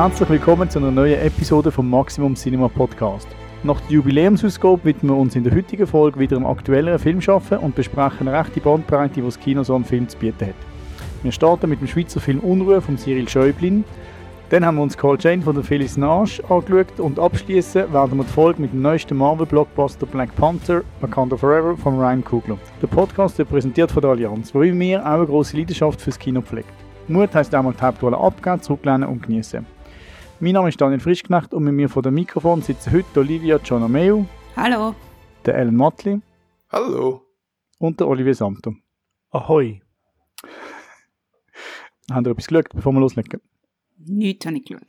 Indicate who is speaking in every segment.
Speaker 1: herzlich willkommen zu einer neuen Episode vom Maximum Cinema Podcast. Nach der Jubiläumsausgabe widmen wir uns in der heutigen Folge wieder einem aktuelleren Filmschaffen und besprechen eine rechte Bandbreite, die das Kino so einen Film zu bieten hat. Wir starten mit dem Schweizer Film Unruhe von Cyril Schäublin. Dann haben wir uns Call Jane von der Phyllis Nash angeschaut und abschließen werden wir die Folge mit dem neuesten Marvel-Blockbuster Black Panther Wakanda Forever von Ryan Coogler. Der Podcast wird präsentiert von der Allianz, wo wie mir auch eine grosse Leidenschaft fürs Kino pflegt. Mut heisst einmal die Hauptrolle abgeben, zurücklehnen und genießen. Mein Name ist Daniel Frischknecht und mit mir vor dem Mikrofon sitzen heute Olivia Gianameu,
Speaker 2: Hallo.
Speaker 1: der Ellen Matli
Speaker 3: Hallo.
Speaker 1: und der Olivier Samto.
Speaker 4: Ahoi.
Speaker 1: Haben ihr etwas geschaut, bevor wir loslegen?
Speaker 2: Nichts habe ich geschaut.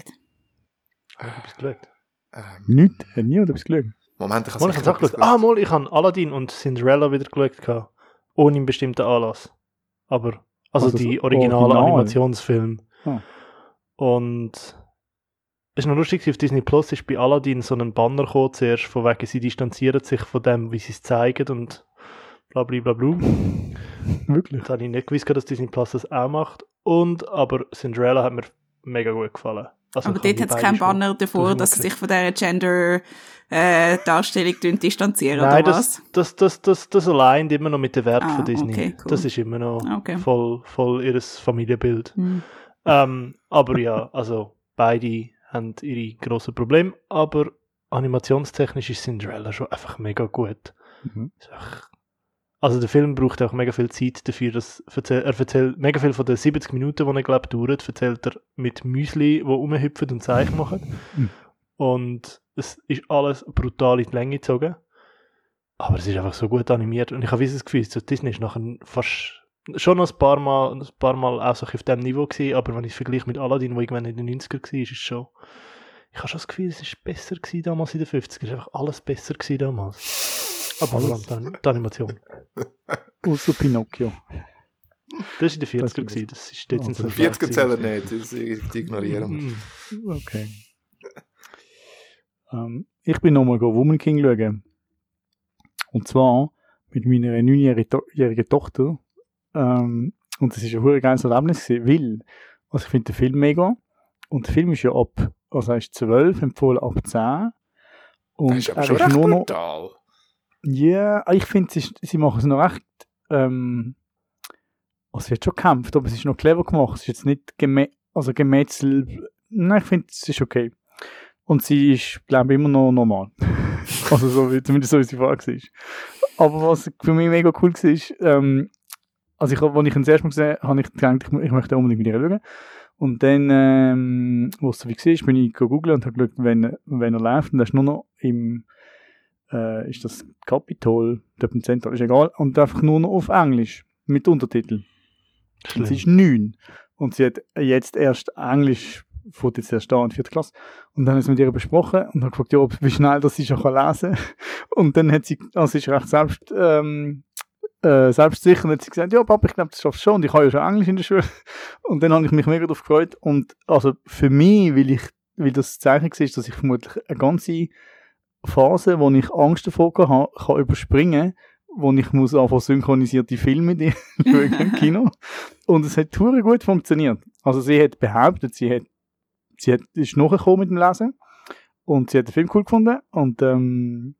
Speaker 4: Etwas geschaut.
Speaker 3: Ähm,
Speaker 1: Nicht? Hat niemand etwas geschaut?
Speaker 3: Moment, ich habe
Speaker 4: ich habe auch geschaut. Ah, mal, ich habe Aladdin und Cinderella wieder geschaut. gehabt. Ohne einen bestimmten Anlass. Aber, also,
Speaker 1: Also
Speaker 4: die originalen
Speaker 1: Original?
Speaker 4: Animationsfilme.
Speaker 1: Ah.
Speaker 4: Und es ist noch lustig, auf Disney Plus ist bei Aladdin so ein Banner gekommen, zuerst von wegen, sie distanzieren sich von dem, wie sie es zeigen und bla bla bla bla.
Speaker 1: Wirklich?
Speaker 4: Das habe ich nicht gewusst, dass Disney Plus das auch macht. Und, aber Cinderella hat mir mega gut gefallen. Also
Speaker 2: Aber dort hat es keinen Banner davor, dass sie sich von dieser Gender-Darstellung distanzieren,
Speaker 4: Nein,
Speaker 2: oder
Speaker 4: das,
Speaker 2: was?
Speaker 4: das, das, das, das allein immer noch mit dem Wert
Speaker 2: Ah,
Speaker 4: von Disney.
Speaker 2: okay, cool.
Speaker 4: Das ist immer noch
Speaker 2: Okay.
Speaker 4: voll, voll ihres Familienbild.
Speaker 2: Hm.
Speaker 4: Ähm, aber ja, also beide haben ihre grossen Probleme, aber animationstechnisch ist Cinderella schon einfach mega gut.
Speaker 1: Mhm.
Speaker 4: Also der Film braucht auch mega viel Zeit dafür, dass er erzählt mega viel von den 70 Minuten, die er glaube dauert, erzählt er mit Müsli, wo rumhüpfen und Zeichen machen.
Speaker 1: Mhm.
Speaker 4: Und es ist alles brutal in die Länge gezogen. Aber es ist einfach so gut animiert. Und ich habe das Gefühl, so Disney ist nachher fast schon noch ein paar Mal, ein paar Mal auch so auf diesem Niveau gewesen, aber wenn ich es vergleiche mit Aladdin, wo irgendwann in den 90er war, ist es schon, ich habe schon das Gefühl, es ist besser gewesen damals in den 50er. Es ist einfach alles besser gewesen damals. Aber allem die An- die Animation.
Speaker 1: Außer Pinocchio.
Speaker 4: Das war in den 40er
Speaker 1: Das
Speaker 4: gewesen. Das ist sie
Speaker 1: das
Speaker 4: noch
Speaker 3: 40er
Speaker 4: schlecht
Speaker 3: zählen nicht, das, ignorieren wir.
Speaker 4: Mm.
Speaker 1: Okay. Ähm, ich bin nochmal Woman King schauen. Und zwar mit meiner neunjährigen To- jährigen Tochter. Ähm, und das ist ein hure geiles Erlebnis gewesen, weil, also ich finde den Film mega. Und der Film ist ja ab, also er ist 12, empfohlen ab 10. Und
Speaker 3: Das ist aber
Speaker 1: er
Speaker 3: schon
Speaker 1: ist
Speaker 3: recht
Speaker 1: nur noch,
Speaker 3: brutal.
Speaker 1: ja, ich finde, sie, sie machen es noch recht, ähm, also es wird schon gekämpft, aber es ist noch clever gemacht. Es ist jetzt nicht gemä also gemetzelt. Nein, ich finde, es ist okay. Und sie ist, glaube ich, immer noch normal. also so, wie- zumindest so, wie sie vorher war. Aber was für mich mega cool war, ist, ähm, also ich, als ich ihn das erste Mal gesehen habe, habe ich gedacht, ich, ich möchte unbedingt mit ihr schauen. Und dann, ähm, wo es so wie war, bin ich gegoogelt und habe geschaut, wenn, wenn er läuft. Und er ist nur noch im, äh, ist das Kapitol, dort im Zentrum, ist egal. Und einfach nur noch auf Englisch, mit Untertiteln. Und sie ist neun. Und sie hat jetzt erst Englisch, fährt jetzt erst da in vierter Klasse. Und dann haben wir mit ihr besprochen und habe gefragt, ja, ob, wie schnell das sie schon lesen kann. Und dann hat sie, also sie ist recht selbst, ähm, äh, selbstsicher und hat sie gesagt, ja, Papa, ich glaube, das schaffst du schon. Und ich habe ja schon Englisch in der Schule. Und dann habe ich mich mega darauf gefreut. Und also für mich, weil ich, weil das Zeichen war, dass ich vermutlich eine ganze Phase, wo ich Angst davor hatte, kann überspringen, wo ich muss einfach synchronisierte Filme schauen im Kino. Und es hat hure gut funktioniert. Also sie hat behauptet, sie hat, sie hat, ist nachgekommen mit dem Lesen und sie hat den Film cool gefunden und ähm,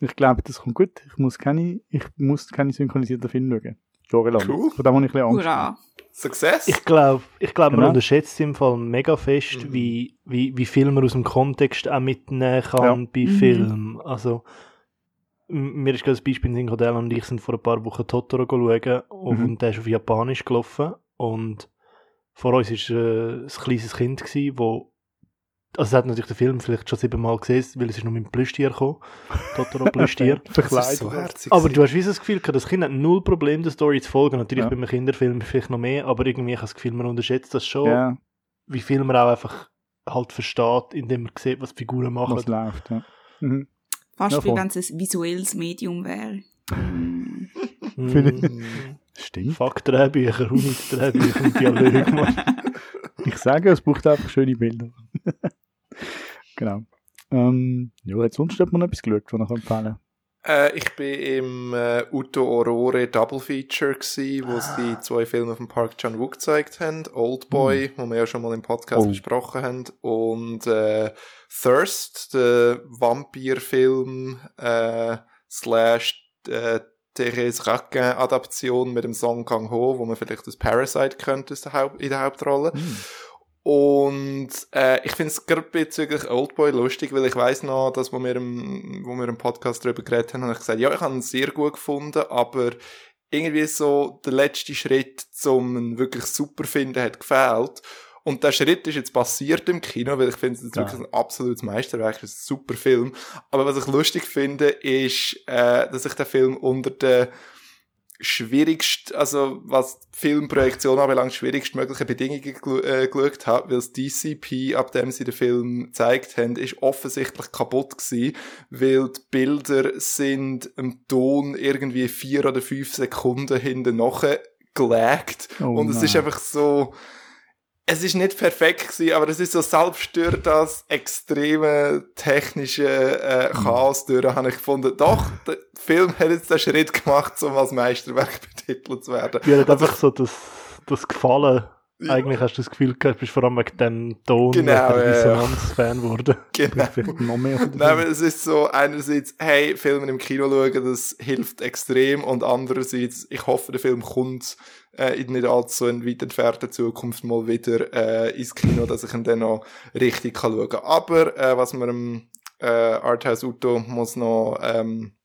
Speaker 1: ich glaube, das kommt gut. Ich muss keine, ich muss keine synchronisierten Filme schauen. Jahrelang.
Speaker 3: Cool.
Speaker 1: Von dem habe ich ein bisschen Angst.
Speaker 2: Hurra.
Speaker 3: Success?
Speaker 4: Ich glaube, ich glaub, man
Speaker 1: Genau.
Speaker 4: unterschätzt im Fall mega fest,
Speaker 3: Mhm.
Speaker 4: wie, wie, wie viel man aus dem Kontext auch mitnehmen kann
Speaker 1: Ja.
Speaker 4: bei
Speaker 2: Mhm.
Speaker 4: Filmen. Also, mir ist gerade das Beispiel, in Godel und ich sind vor ein paar Wochen Totoro schauen
Speaker 1: Mhm.
Speaker 4: und der ist auf Japanisch gelaufen und vor uns war äh, ein kleines Kind, gewesen, wo also es hat natürlich den Film vielleicht schon siebenmal gesehen, weil es ist noch mit dem Plüschtier gekommen. Totoro Plüschtier.
Speaker 1: Verkleidet.
Speaker 3: so.
Speaker 4: Aber du hast wie so das Gefühl gehabt, das Kind hat null Problem, der Story zu folgen. Natürlich
Speaker 1: Ja.
Speaker 4: bei einem Kinderfilm vielleicht noch mehr, aber irgendwie habe ich das Gefühl, man unterschätzt das schon,
Speaker 1: Ja,
Speaker 4: wie viel man auch einfach halt versteht, indem man sieht, was die Figuren machen.
Speaker 1: was läuft. Ja. Mhm.
Speaker 2: Fast
Speaker 1: Ja,
Speaker 2: wie wenn es ein visuelles Medium wäre.
Speaker 4: Mm,
Speaker 1: Stimmt.
Speaker 4: Fuck Drehbücher, Uni Drehbücher und Dialog, Mann.
Speaker 1: Ich sage, es braucht einfach schöne Bilder. Genau. Ähm, ja, hat sonst hat man noch etwas geschaut, was ich empfehlen
Speaker 3: Äh, ich bin im äh, Uto Aurore Double Feature gsi, wo sie zwei Filme vom Park Chan Wook gezeigt haben. Oldboy, wo wir ja schon mal im Podcast
Speaker 1: Oh.
Speaker 3: besprochen haben, und äh, Thirst, der Vampirfilm äh, slash äh, Therese Raquin Adaption mit dem Song Kang Ho, wo man vielleicht das Parasite könnte aus der Haupt in der Hauptrolle.
Speaker 1: Hm.
Speaker 3: Und äh, ich finde es gerade bezüglich Oldboy lustig, weil ich weiß noch, dass wo wir, im, wo wir im Podcast darüber geredet haben, habe ich gesagt, ja, ich habe ihn sehr gut gefunden, aber irgendwie so der letzte Schritt zum wirklich super finden hat gefehlt. Und der Schritt ist jetzt passiert im Kino, weil ich finde es
Speaker 1: Ja.
Speaker 3: wirklich ein absolutes Meisterwerk, es ist ein super Film. Aber was ich lustig finde, ist, äh, dass ich den Film unter den schwierigst, also was die Filmproduktion anbelangt, schwierigst mögliche Bedingungen äh, geschaut habe, weil das DCP, ab dem sie den Film gezeigt haben, ist offensichtlich kaputt gewesen, weil die Bilder sind im Ton irgendwie vier oder fünf Sekunden hinten nachher gelaggt
Speaker 1: Oh
Speaker 3: und es ist einfach so, es ist nicht perfekt gewesen, aber es ist so selbst durch das extreme technische äh, Chaos durch, habe ich gefunden, doch, der Film hat jetzt den Schritt gemacht, um als Meisterwerk betitelt zu werden.
Speaker 4: Mir hat einfach so das, das Gefallen. Eigentlich hast du das Gefühl gehabt, du bist vor allem wegen dem Ton
Speaker 3: Genau,
Speaker 4: der
Speaker 3: ja, ja.
Speaker 4: Geworden.
Speaker 3: Genau.
Speaker 1: Vielleicht noch mehr
Speaker 3: Nein, aber es ist so, einerseits, hey, Filme im Kino schauen, das hilft extrem, und andererseits, ich hoffe, der Film kommt äh, in nicht allzu in weit entfernter Zukunft mal wieder äh, ins Kino, dass ich ihn dann noch richtig kann schauen kann. Aber, äh, was man im äh, Arthouse Uto muss noch ähm,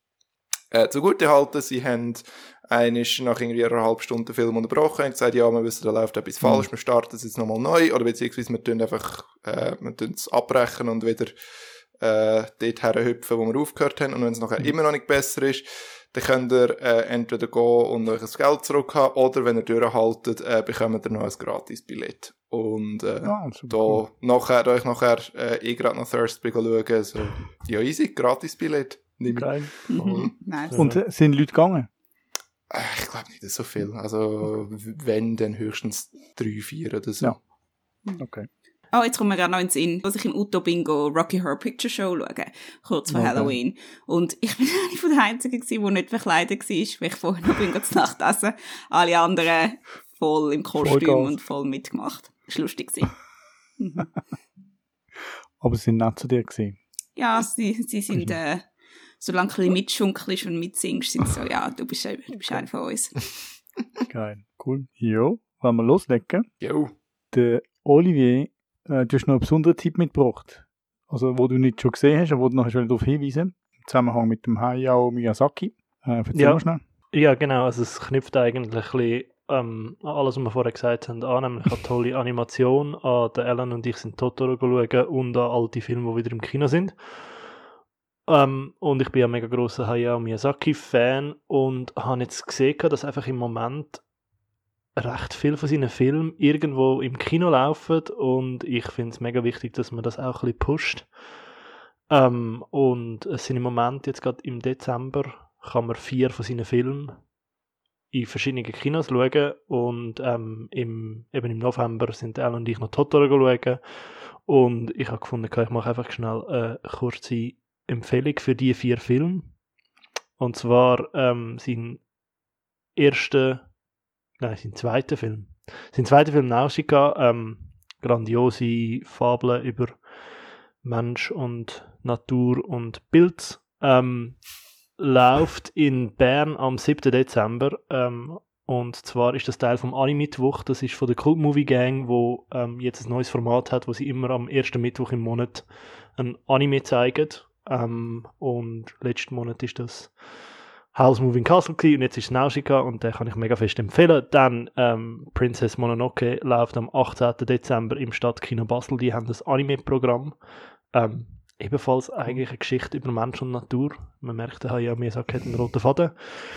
Speaker 3: äh, zugute halten, sie haben einisch nach irgendwie einer halben Stunde den Film unterbrochen und gesagt, ja, wir wissen, da läuft etwas falsch, wir starten es jetzt nochmal neu, oder beziehungsweise wir tun einfach, äh, wir tun es abbrechen und wieder äh, dort herhüpfen, wo wir aufgehört haben. Und wenn es nachher immer noch nicht besser ist, dann könnt ihr äh, entweder gehen und euch das Geld zurück haben, oder wenn ihr durchhaltet, äh, bekommt ihr noch ein Gratis-Billett. Und äh,
Speaker 1: Ah, super cool.
Speaker 3: da nachher, da ich nachher äh, eh gerade noch Thirst bin schauen, so, ja easy, Gratis-Billett. Nimm.
Speaker 1: Geil.
Speaker 2: Mhm. Nice.
Speaker 1: Und äh, sind Leute gegangen?
Speaker 3: Äh, Ich glaube nicht so viel. Also, wenn, dann höchstens drei, vier oder so.
Speaker 1: Ja. Okay.
Speaker 2: Oh, jetzt kommt mir gerade noch ins Sinn, dass ich im Uto Bingo Rocky Horror Picture Show schaue, kurz vor
Speaker 1: Okay.
Speaker 2: Halloween. Und ich bin eine von den Einzigen gewesen, die nicht verkleidet war, weil ich vorher noch bin zu Nacht essen. Alle anderen voll im Kostüm
Speaker 1: Vollgas.
Speaker 2: und voll mitgemacht. Das war lustig. Mhm.
Speaker 1: Aber sie sind nett zu dir gewesen.
Speaker 2: Ja, sie, sie sind, äh, solange du ein bisschen mitschunkelst und mitsingst, sind sie so, ja, du bist, äh, du bist einer von uns.
Speaker 1: Geil. Cool. Jo, wollen wir loslegen?
Speaker 3: Jo.
Speaker 1: Der Olivier, äh, du hast noch einen besonderen Tipp mitgebracht. Also, wo du nicht schon gesehen hast, aber wo du noch darauf hinweisen Im Zusammenhang mit dem Hayao Miyazaki. Äh,
Speaker 4: Ja.
Speaker 1: schnell.
Speaker 4: Ja, genau. Also es knüpft eigentlich ein bisschen ähm, alles, was wir vorher gesagt haben, an. Nämlich an tolle Animation, an der Ellen und ich sind Totoro schauen und an all die Filme, die wieder im Kino sind. Ähm, und ich bin ja mega grosser Hayao Miyazaki-Fan und habe jetzt gesehen, dass einfach im Moment recht viel von seinen Filmen irgendwo im Kino laufen und ich finde es mega wichtig, dass man das auch ein bisschen pusht. Ähm, und es sind im Moment jetzt gerade im Dezember kann man vier von seinen Filmen in verschiedenen Kinos schauen und ähm, im, eben im November sind Elle und ich noch Totoro schauen und ich habe gefunden, ich mache einfach schnell eine kurze Empfehlung für die vier Filme und zwar ähm, sein erster, nein, sein zweiter Film. Sein zweiter Film Nausicaa, ähm, grandiose Fabel über Mensch und Natur und Bild, ähm, läuft in Bern am 7. Dezember. Ähm, und zwar ist das Teil vom Anime-Mittwoch. Das ist von der Cult Movie Gang, wo ähm, jetzt ein neues Format hat, wo sie immer am ersten Mittwoch im Monat ein Anime zeigen. Ähm, und letzten Monat ist das House Moving Castle gewesen, und jetzt ist es Nausicaa und den kann ich mega fest empfehlen. Dann ähm, Princess Mononoke läuft am 18. Dezember im Stadtkino Basel. Die haben das Anime-Programm. Ähm, ebenfalls eigentlich eine Geschichte über Mensch und Natur. Man merkt, der Hayao Miyazaki hat einen roten Faden.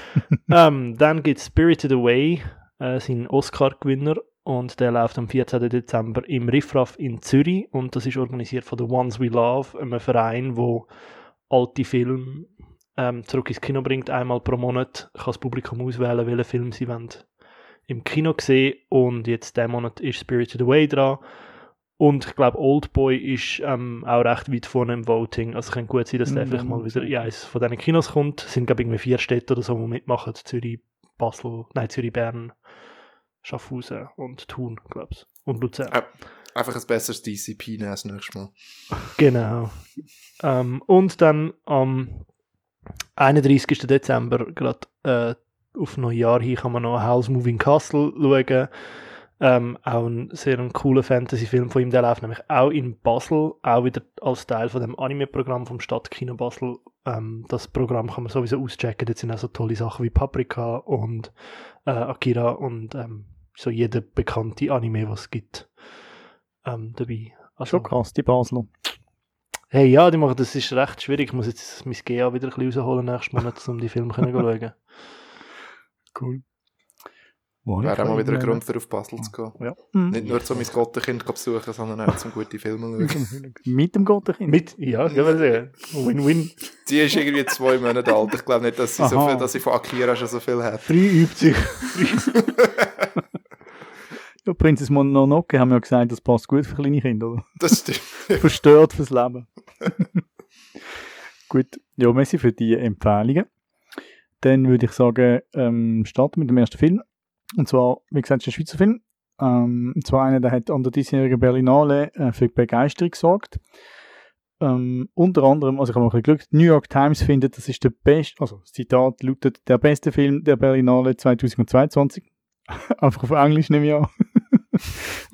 Speaker 4: ähm, dann gibt es Spirited Away, äh, sein Oscar-Gewinner. Und der läuft am 14. Dezember im Riffraff in Zürich. Und das ist organisiert von The Ones We Love, einem Verein, wo alte Filme ähm, zurück ins Kino bringt. Einmal pro Monat kann das Publikum auswählen, welchen Film sie wollen im Kino sehen. Und jetzt diesen Monat ist Spirited Away dran. Und ich glaube, Oldboy ist ähm, auch recht weit vorne im Voting. Also könnte gut sein, dass der
Speaker 1: Mhm.
Speaker 4: vielleicht mal wieder in eines von diesen Kinos kommt. Es sind, glaube ich, irgendwie vier Städte oder so, die mitmachen. Zürich, Basel, nein, Zürich, Bern, Schaffhausen und Thun, glaube ich. Und Luzern.
Speaker 3: Äh, Einfach ein besseres DCP nehmen das nächste Mal.
Speaker 4: Genau. Ähm, und dann am 31. Dezember, gerade äh, auf Neujahr hin, kann man noch House Moving Castle schauen. Ähm, auch ein sehr ein cooler Fantasy-Film von ihm, der läuft nämlich auch in Basel, auch wieder als Teil von dem Anime-Programm vom Stadtkino Basel. Ähm, das Programm kann man sowieso auschecken, dort sind auch so tolle Sachen wie Paprika und äh, Akira und ähm, so jeder bekannte Anime, was es gibt, ähm, dabei. Also,
Speaker 1: Schon krass, die Basler.
Speaker 4: Hey, ja, die machen, das ist recht schwierig. Ich muss jetzt mein GA wieder ein bisschen rausholen nächsten Monat, um die Filme zu schauen.
Speaker 1: Cool.
Speaker 3: Wäre auch mal wieder ein Grund für auf Basel zu gehen.
Speaker 1: Ja. Mhm.
Speaker 3: Nicht nur, um mein Gottenkind zu besuchen, sondern auch zum gute Filme zu schauen.
Speaker 1: Mit dem Gottenkind.
Speaker 4: Mit, ja, sagen. Win-win.
Speaker 3: Die ist irgendwie zwei Monate alt. Ich glaube nicht, dass sie, so viel, dass sie von Akira schon so viel hat.
Speaker 4: Drei übt sich.
Speaker 1: Ja, Prinzess Mononoke haben ja gesagt, das passt gut für kleine Kinder, oder?
Speaker 3: Das stimmt.
Speaker 1: Verstört fürs Leben. gut, ja, merci für die Empfehlungen. Dann würde ich sagen, ähm, starten mit dem ersten Film. Und zwar, wie gesagt, ist ein Schweizer Film. Ähm, und zwar einer, der hat an der diesjährigen Berlinale äh, für Begeisterung gesorgt. Ähm, unter anderem, also ich habe ein bisschen Glück, New York Times findet, das ist der beste, also das Zitat lautet, der beste Film der Berlinale 2022. Einfach auf Englisch nehme ich an.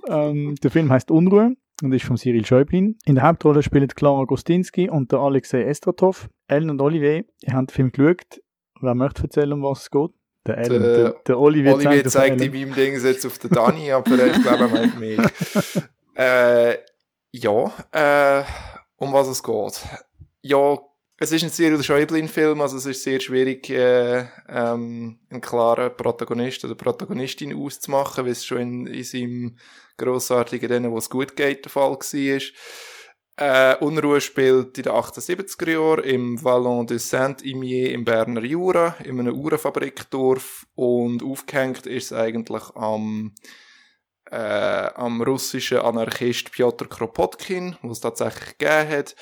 Speaker 1: Ähm, der Film heißt Unruhe und ist von Cyril Schäublin. In der Hauptrolle spielen Clara Gostinski und der Alexei Estratov. Ellen und Olivier haben den Film geschaut. Wer möchte erzählen, um was es geht? Der Ellen.
Speaker 3: Der-
Speaker 1: Der, der Olivier,
Speaker 3: Olivier zeigt
Speaker 1: Ellen.
Speaker 3: in meinem Ding jetzt auf den Dani, aber ich glaube, er meint mich. Äh, ja, äh, um was es geht. Ja, es ist ein Cyril Schäublin-Film, also es ist sehr schwierig, äh, ähm, einen klaren Protagonist oder Protagonistin auszumachen, wie es schon in, in seinem grossartigen Denen, wo es gut geht, der Fall war. Äh, Unruhe spielt in den 78er Jahren im Vallon de Saint-Imier im Berner Jura, in einem Uhrenfabrikdorf und aufgehängt ist es eigentlich am, äh, am russischen Anarchist Piotr Kropotkin, wo es tatsächlich gegeben hat,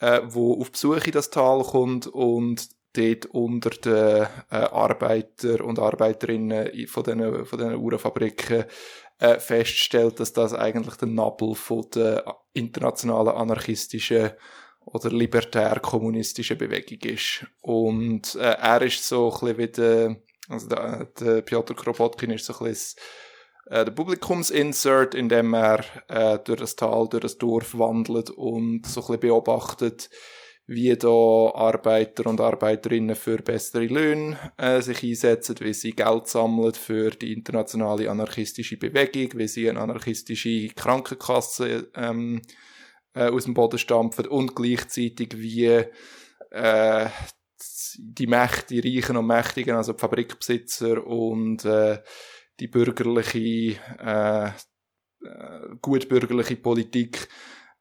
Speaker 3: äh, wo auf Besuch in das Tal kommt und dort unter den äh, Arbeiter und Arbeiterinnen von diesen von diesen Uhrenfabriken äh, feststellt, dass das eigentlich der Nabel von der internationalen anarchistischen oder libertär-kommunistischen Bewegung ist. Und äh, er ist so ein bisschen wie der, also der, der Piotr Kropotkin ist so ein bisschen äh, der Publikumsinsert, in dem er äh, durch das Tal, durch das Dorf wandelt und so ein bisschen beobachtet, wie da Arbeiter und Arbeiterinnen für bessere Löhne äh, sich einsetzen, wie sie Geld sammeln für die internationale anarchistische Bewegung, wie sie eine anarchistische Krankenkasse ähm, äh, aus dem Boden stampfen und gleichzeitig wie äh, die Mächte, die Reichen und Mächtigen, also die Fabrikbesitzer und äh, die bürgerliche, äh, äh, gutbürgerliche Politik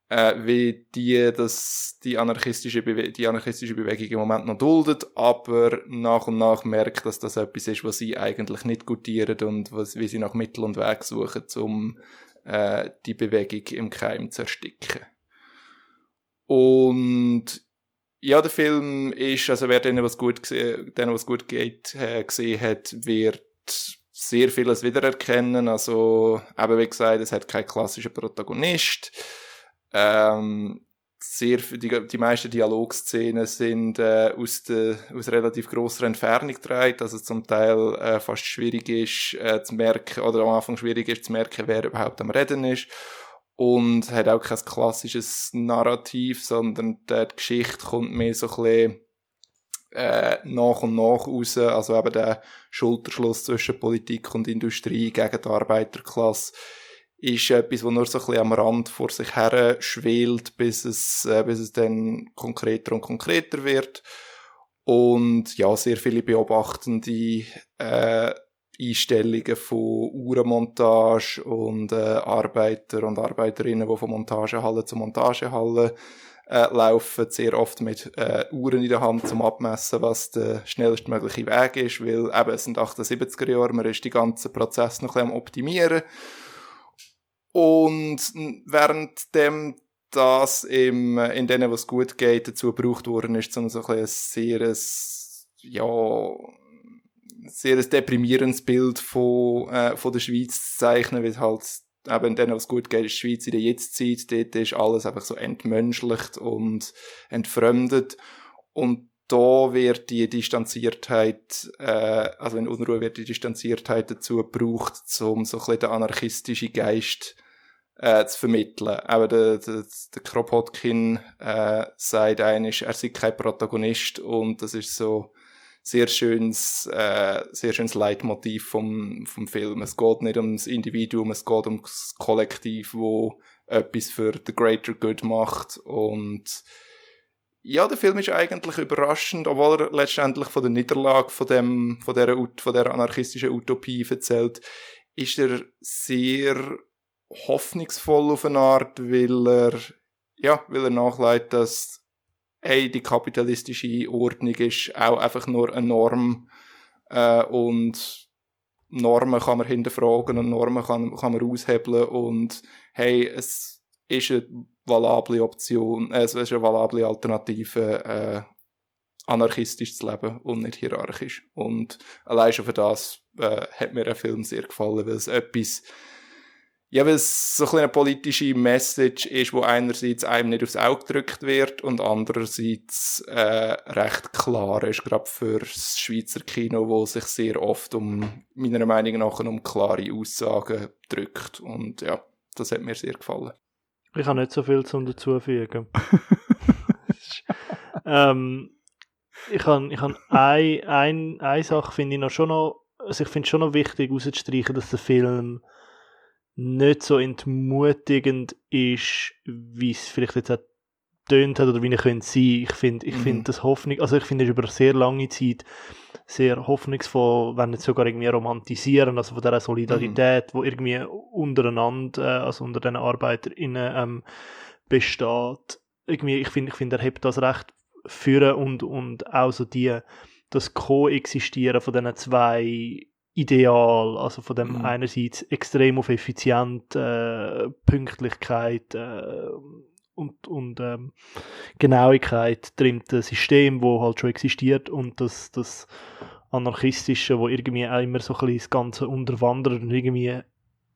Speaker 3: äh, wie die das die anarchistische, die anarchistische Bewegung im Moment noch duldet, aber nach und nach merkt, dass das etwas ist, was sie eigentlich nicht gutieren und was, wie sie nach Mittel und Weg suchen, um äh, die Bewegung im Keim zu ersticken. Und ja, der Film ist, also wer denen was gut, denen was gut geht, äh, gesehen hat, wird sehr vieles wiedererkennen. Also, eben wie gesagt, es hat keinen klassischen Protagonist. Ähm, sehr, die, die meisten Dialogszenen sind äh, aus, der, aus relativ grosser Entfernung gedreht, also zum Teil äh, fast schwierig ist äh, zu merken, oder am Anfang schwierig ist zu merken, wer überhaupt am Reden ist. Und hat auch kein klassisches Narrativ, sondern die Geschichte kommt mehr so ein bisschen äh, nach und nach raus, also eben der Schulterschluss zwischen Politik und Industrie gegen die Arbeiterklasse ist etwas, wo nur so ein bisschen am Rand vor sich her schwelt, bis es, äh, bis es dann konkreter und konkreter wird. Und ja, sehr viele beobachtende äh, Einstellungen von Uhrenmontage und äh, Arbeiter und Arbeiterinnen, die von Montagehalle zu Montagehalle äh, laufen, sehr oft mit äh, Uhren in der Hand zum Abmessen, was der schnellstmögliche Weg ist, weil eben es sind 78er Jahre, man ist die ganzen Prozess noch ein bisschen am optimieren. Und währenddem das im, in denen, was gut geht, dazu gebraucht worden ist, um so ein sehr, ja, sehr deprimierendes Bild von, äh, von der Schweiz zu zeichnen, weil halt eben denen, was gut geht, ist die Schweiz in der Jetztzeit, dort ist alles einfach so entmenschlicht und entfremdet und da wird die Distanziertheit, äh, also in Unruhe wird die Distanziertheit dazu gebraucht, um so ein bisschen den anarchistischen Geist äh, zu vermitteln. Aber der, der, der Kropotkin äh, sagt eigentlich, er sei kein Protagonist und das ist so sehr schönes, äh, sehr schönes Leitmotiv vom, vom Film. Es geht nicht ums Individuum, es geht ums Kollektiv, wo etwas für the greater good macht und ja, der Film ist eigentlich überraschend, obwohl er letztendlich von der Niederlage von dem, von der, von der anarchistischen Utopie erzählt, ist er sehr hoffnungsvoll auf eine Art, weil er, ja, weil er nachleitet, dass, hey, die kapitalistische Ordnung ist auch einfach nur eine Norm, äh, und Normen kann man hinterfragen und Normen kann, kann man aushebeln und, hey, es ist eine valable Option, äh, es ist eine valable Alternative, äh, anarchistisch zu leben und nicht hierarchisch. Und allein schon für das äh, hat mir der Film sehr gefallen, weil es etwas ja, weil es so eine politische Message ist, wo einerseits einem nicht aufs Auge gedrückt wird und andererseits äh, recht klar ist, gerade für das Schweizer Kino, wo sich sehr oft um, meiner Meinung nach, um klare Aussagen drückt. Und ja, das hat mir sehr gefallen.
Speaker 4: Ich habe nicht so viel zum dazufügen. ähm, ich habe ich hab ein, ein, eine Sache, finde ich noch schon noch, also ich finde schon noch wichtig rauszustreichen, dass der Film nicht so entmutigend ist, wie es vielleicht jetzt auch tönt hat oder wie er könnte sein. Ich finde, ich mhm. finde das Hoffnung, also ich finde es über sehr lange Zeit sehr hoffnungsvoll, wenn nicht sogar irgendwie romantisieren, also von dieser Solidarität, mhm. wo irgendwie untereinander, äh, also unter den ArbeiterInnen ähm, besteht. Irgendwie, ich finde, ich finde, er hebt das recht führen und, und auch so die, das Koexistieren von diesen zwei Ideal, also von dem mhm. einerseits extrem auf Effizienz, äh, Pünktlichkeit äh, und, und ähm, Genauigkeit trimmt ein System, wo halt schon existiert und das, das anarchistische, wo irgendwie auch immer so ein bisschen das Ganze unterwandert und irgendwie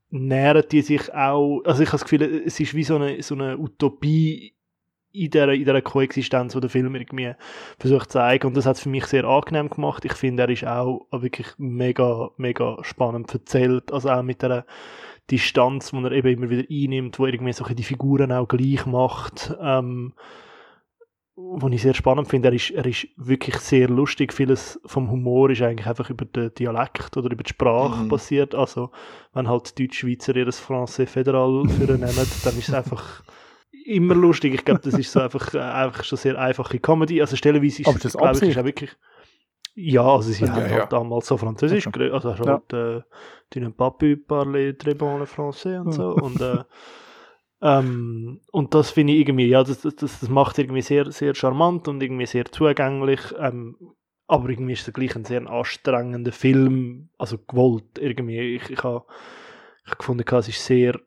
Speaker 4: nähern die sich auch, also ich habe das Gefühl, es ist wie so eine, so eine Utopie in dieser, in dieser Koexistenz, die der Film irgendwie versucht zu zeigen. Und das hat es für mich sehr angenehm gemacht. Ich finde, er ist auch wirklich mega, mega spannend erzählt. Also auch mit der Distanz, die er eben immer wieder einnimmt, wo irgendwie so die Figuren auch gleich macht. Ähm, was ich sehr spannend finde, er ist, er ist wirklich sehr lustig. Vieles vom Humor ist eigentlich einfach über den Dialekt oder über die Sprache mhm. basiert. Also, wenn halt Deutschschweizer ihr das Français Federal für nehmen, dann ist es einfach immer lustig. Ich glaube, das ist so einfach, äh, einfach schon sehr einfache Comedy. Also stellenweise ist,
Speaker 1: Aber das
Speaker 4: glaube ich, ist auch wirklich... Ja, also sie
Speaker 3: ja,
Speaker 4: haben
Speaker 3: ja.
Speaker 4: halt damals so Französisch
Speaker 1: Okay.
Speaker 4: also hast
Speaker 1: Ja.
Speaker 4: halt, äh, pas pu parler très bon le français und so. und, äh, ähm, und das finde ich irgendwie, ja, das, das, das macht irgendwie sehr, sehr charmant und irgendwie sehr zugänglich. Ähm, aber irgendwie ist es gleich ein sehr anstrengender Film, also gewollt irgendwie. Ich, ich habe ich gefunden, es ist sehr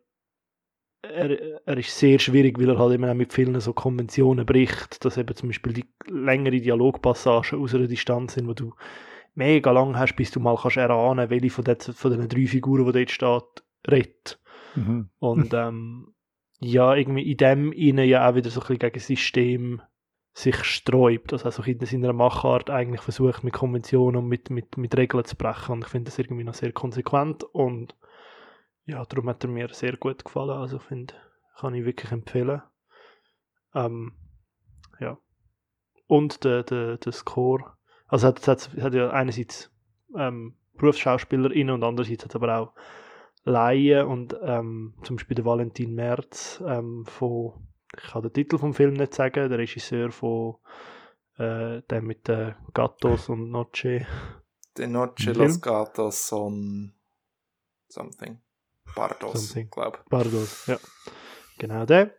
Speaker 4: er, er ist sehr schwierig, weil er halt eben auch mit vielen so Konventionen bricht, dass eben zum Beispiel die längere Dialogpassagen aus einer Distanz sind, wo du mega lang hast, bis du mal kannst erahnen, welche von den, von den drei Figuren, die dort steht, redet.
Speaker 1: Mhm.
Speaker 4: Und ähm, ja, irgendwie in dem innen ja auch wieder so ein bisschen gegen das System sich sträubt, also auch in seiner Machart eigentlich versucht mit Konventionen und mit, mit, mit Regeln zu brechen und ich finde das irgendwie noch sehr konsequent und ja, darum hat er mir sehr gut gefallen. Also finde, kann ich wirklich empfehlen. Ähm, ja. Und der, der, der Score. Also hat, hat, hat ja einerseits ähm, BerufsschauspielerInnen und andererseits hat aber auch Laien und ähm, zum Beispiel der Valentin Merz ähm, von, ich kann den Titel vom Film nicht sagen, der Regisseur von äh, der mit den Gattos und Noce.
Speaker 3: De Noche
Speaker 4: Film?
Speaker 3: Los Gatos son something. Bardos,
Speaker 4: Something.
Speaker 3: glaube
Speaker 4: Bardos, ja. Genau der.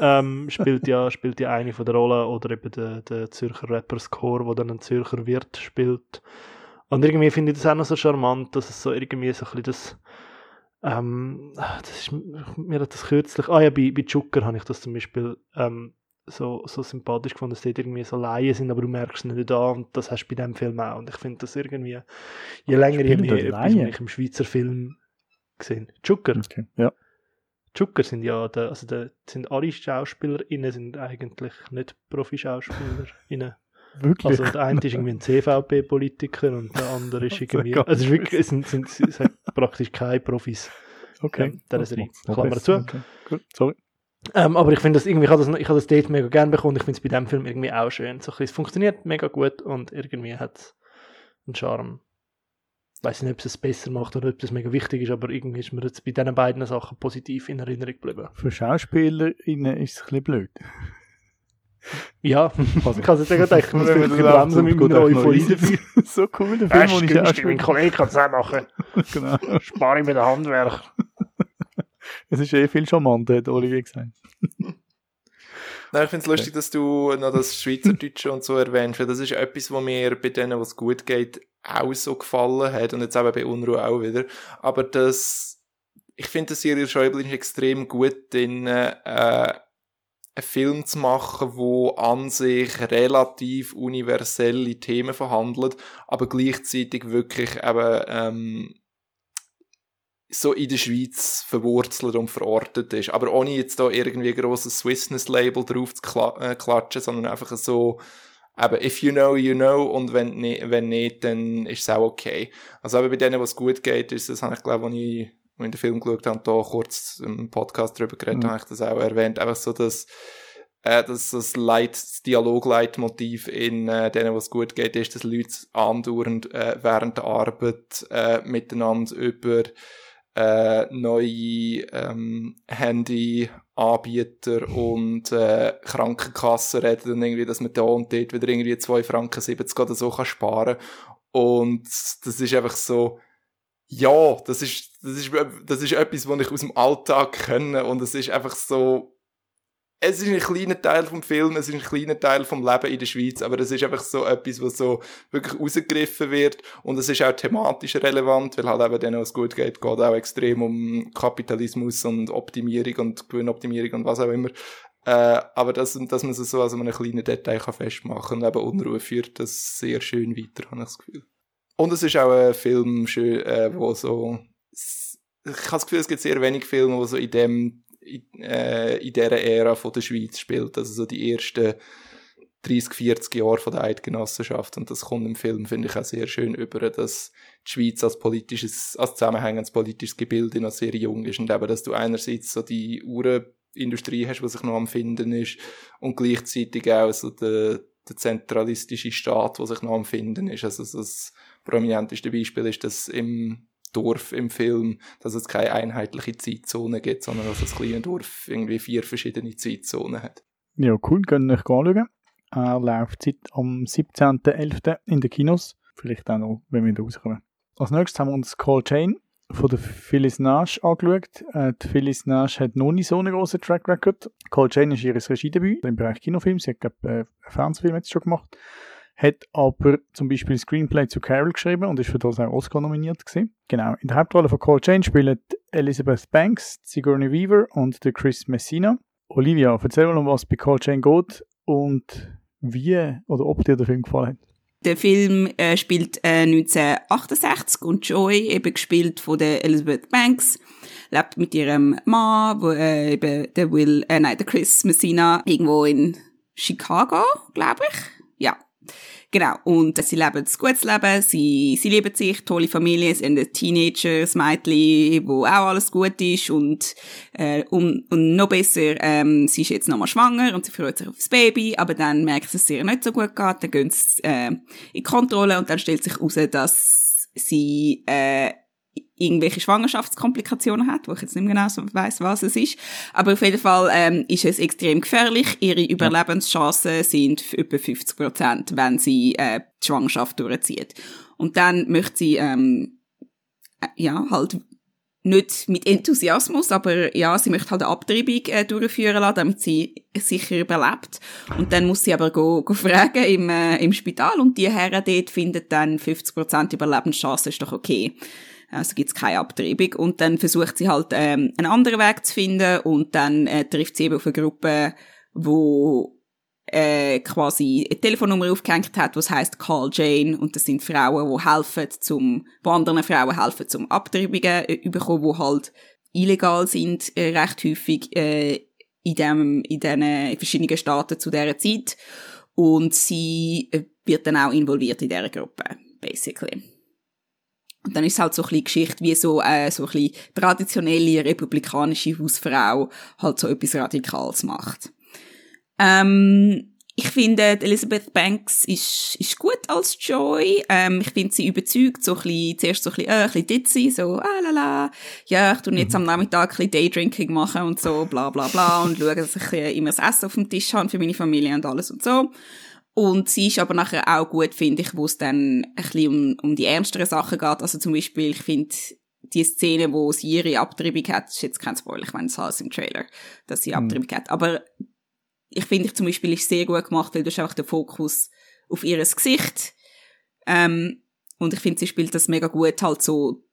Speaker 4: ähm, spielt, ja, spielt ja eine von der Rollen oder eben der, der Zürcher Rapper Score, der dann ein Zürcher Wirt spielt. Und irgendwie finde ich das auch noch so charmant, dass es so irgendwie so ein bisschen das Ähm, das ist, mir hat das kürzlich, ah ja, bei, bei Joker habe ich das zum Beispiel ähm, so, so sympathisch gefunden, dass die irgendwie so Laien sind, aber du merkst es nicht da und das hast du bei dem Film auch. Und ich finde das irgendwie, je länger, je mehr etwas, was ich im Schweizer Film gesehen Joker.
Speaker 1: Okay. Ja.
Speaker 4: Joker sind ja, der, also der, sind alle SchauspielerInnen sind eigentlich nicht Profi-SchauspielerInnen.
Speaker 1: Wirklich.
Speaker 4: Also der eine ist irgendwie ein CVP-Politiker und der andere ist irgendwie, also ist wirklich, es sind, sind, es hat praktisch keine Profis.
Speaker 1: okay.
Speaker 4: ähm, der Serie. Klammer zu.
Speaker 1: Okay. Gut, sorry.
Speaker 4: Ähm, aber ich finde das irgendwie, ich habe das, ich habe das date mega gern bekommen. Ich finde es bei dem Film irgendwie auch schön. So, es funktioniert mega gut und irgendwie hat es einen Charme. Ich weiß nicht, ob es es besser macht oder ob das mega wichtig ist, aber irgendwie ist mir jetzt bei diesen beiden Sachen positiv in Erinnerung geblieben.
Speaker 1: Für SchauspielerInnen ist es ein bisschen blöd.
Speaker 4: Ja,
Speaker 1: Also,
Speaker 4: ich kann es jetzt ich muss
Speaker 1: Wenn den
Speaker 4: bremsen mit meiner Euphorie
Speaker 1: so cool, der Film, wo ich Schauspieler...
Speaker 4: Kollege kann es auch machen.
Speaker 1: genau.
Speaker 4: Spare ich mit dem Handwerk.
Speaker 1: Es ist eh viel charmanter, hat Olivier gesagt.
Speaker 3: Nein, ich finde es lustig, dass du noch das Schweizerdeutsche und so erwähnst, weil das ist etwas, was mir bei denen, was gut geht, auch so gefallen hat und jetzt eben bei Unruhe auch wieder. Aber das, ich finde, dass Cyril Schäuble ist extrem gut in, äh, einen Film zu machen, wo an sich relativ universelle Themen verhandelt, aber gleichzeitig wirklich eben, ähm, so in der Schweiz verwurzelt und verortet ist. Aber ohne jetzt da irgendwie ein grosses Swissness-Label drauf zu kla äh, klatschen, sondern einfach so, eben, if you know, you know, und wenn, ni wenn nicht, dann ist es auch okay. Also eben bei denen, was gut geht, ist das, habe ich glaube, als ich in den Film geschaut habe und da kurz im Podcast drüber geredet,
Speaker 1: Mhm.
Speaker 3: habe ich das auch erwähnt, einfach so, dass äh, dass das Leit, das Dialogleitmotiv in äh, denen, was gut geht, ist, dass Leute andauernd äh, während der Arbeit äh, miteinander über äh, neue ähm, Handyanbieter und äh, Krankenkassen reden und irgendwie, dass man da und dort wieder irgendwie 2 Franken 70 oder so kann sparen und das ist einfach so ja, das ist, das ist, das ist etwas, was ich aus dem Alltag kenne. Und es ist einfach so es ist ein kleiner Teil vom Film, es ist ein kleiner Teil vom Leben in der Schweiz, aber es ist einfach so etwas, was so wirklich rausgegriffen wird und es ist auch thematisch relevant, weil halt eben denen, was gut geht, geht auch extrem um Kapitalismus und Optimierung und Gewinnoptimierung und was auch immer. Äh, aber dass, dass man es so als einem kleinen Detail kann festmachen und eben Unruhe führt das sehr schön weiter, habe ich das Gefühl. Und es ist auch ein Film, schön, äh, wo so, ich habe das Gefühl, es gibt sehr wenig Filme, wo so in dem in, äh, in dieser Ära von der Schweiz spielt, also so die ersten 30, 40 Jahre von der Eidgenossenschaft. Und das kommt im Film, finde ich, auch sehr schön über, dass die Schweiz als politisches, als zusammenhängendes politisches Gebilde noch sehr jung ist. Und eben, dass du einerseits so die Uhrenindustrie hast, die sich noch am Finden ist und gleichzeitig auch so der, der zentralistische Staat, der sich noch am Finden ist, also so das prominenteste Beispiel ist, dass im Dorf im Film, dass es keine einheitliche Zeitzone gibt, sondern dass das kleine Dorf irgendwie vier verschiedene Zeitzonen hat.
Speaker 1: Ja, cool, ihr euch anschauen. Er läuft seit am 17.11. in den Kinos. Vielleicht auch noch, wenn wir da rauskommen. Als nächstes haben wir uns Call Chain von der Phyllis Nash angeschaut. Äh, die Phyllis Nash hat noch nicht so einen grossen Track Record. Call Chain ist ihr Regiedebüt im Bereich Kinofilm. Sie hat, glaube äh, einen Fernsehfilm jetzt schon gemacht. Hat aber zum Beispiel Screenplay zu Carol geschrieben und ist für das auch Oscar nominiert gewesen. Genau. In der Hauptrolle von Call Chain spielen Elizabeth Banks, Sigourney Weaver und der Chris Messina. Olivia, erzähl mal, um was bei Call Chain geht und wie oder ob dir der Film gefallen hat.
Speaker 2: Der Film äh, spielt äh, 1968 und Joy, eben gespielt von der Elizabeth Banks, lebt mit ihrem Mann, wo äh, eben der Will, äh, nein, der Chris Messina, irgendwo in Chicago, glaube ich. Ja. Genau. Und sie leben ein gutes Leben, sie, sie lieben sich, tolle Familie, sie haben ein Teenager, ein Mädchen, wo auch alles gut ist. Und, äh, und, und noch besser, ähm, sie ist jetzt nochmal schwanger und sie freut sich auf das Baby, aber dann merkt sie, dass es ihr nicht so gut geht, dann gehen sie äh, in Kontrolle und dann stellt sich heraus, dass sie äh, irgendwelche Schwangerschaftskomplikationen hat, wo ich jetzt nicht mehr genau so weiss, was es ist. Aber auf jeden Fall ähm, ist es extrem gefährlich. Ihre Überlebenschancen sind etwa 50 Prozent, wenn sie äh, die Schwangerschaft durchzieht. Und dann möchte sie ähm, äh, ja halt nicht mit Enthusiasmus, aber ja, sie möchte halt eine Abtreibung äh, durchführen lassen, damit sie sicher überlebt. Und dann muss sie aber go, go fragen im, äh, im Spital und die Herren dort finden dann 50% Überlebenschance, ist doch okay. Also gibt's keine Abtreibung. Und dann versucht sie halt ähm, einen anderen Weg zu finden und dann äh, trifft sie eben auf eine Gruppe, wo äh, quasi eine Telefonnummer aufgehängt hat, was heißt Call Jane und das sind Frauen, die helfen zum, wo anderen Frauen helfen zum Abtreibungen äh, bekommen, wo halt illegal sind, äh, recht häufig äh, in dem in diesen verschiedenen Staaten zu dieser Zeit und sie äh, wird dann auch involviert in dieser Gruppe, basically. Und dann ist es halt so ein bisschen Geschichte, wie so, äh, so ein bisschen traditionelle republikanische Hausfrau halt so etwas Radikales macht. Ähm, ich finde, Elizabeth Banks ist, ist gut als Joy. Ähm, ich finde sie überzeugt, so ein bisschen, zuerst so ein bisschen, äh, ein bisschen ditzy, so, ah, la, la. Ja, ich tu jetzt am Nachmittag ein bisschen Daydrinking machen und so, bla, bla, bla, und schaue, dass ich äh, immer das Essen auf dem Tisch habe für meine Familie und alles und so. Und sie ist aber nachher auch gut, finde ich, wo es dann ein bisschen um, um die ernsteren Sachen geht. Also zum Beispiel, ich finde, die Szene, wo sie ihre Abtreibung hat, ist jetzt kein Spoiler, ich meine, es heißt im Trailer, dass sie Abtreibung hat. Aber ich finde ich zum Beispiel ist sehr gut gemacht, weil du hast einfach den Fokus auf ihr Gesicht. Ähm, und ich finde, sie spielt das mega gut, halt so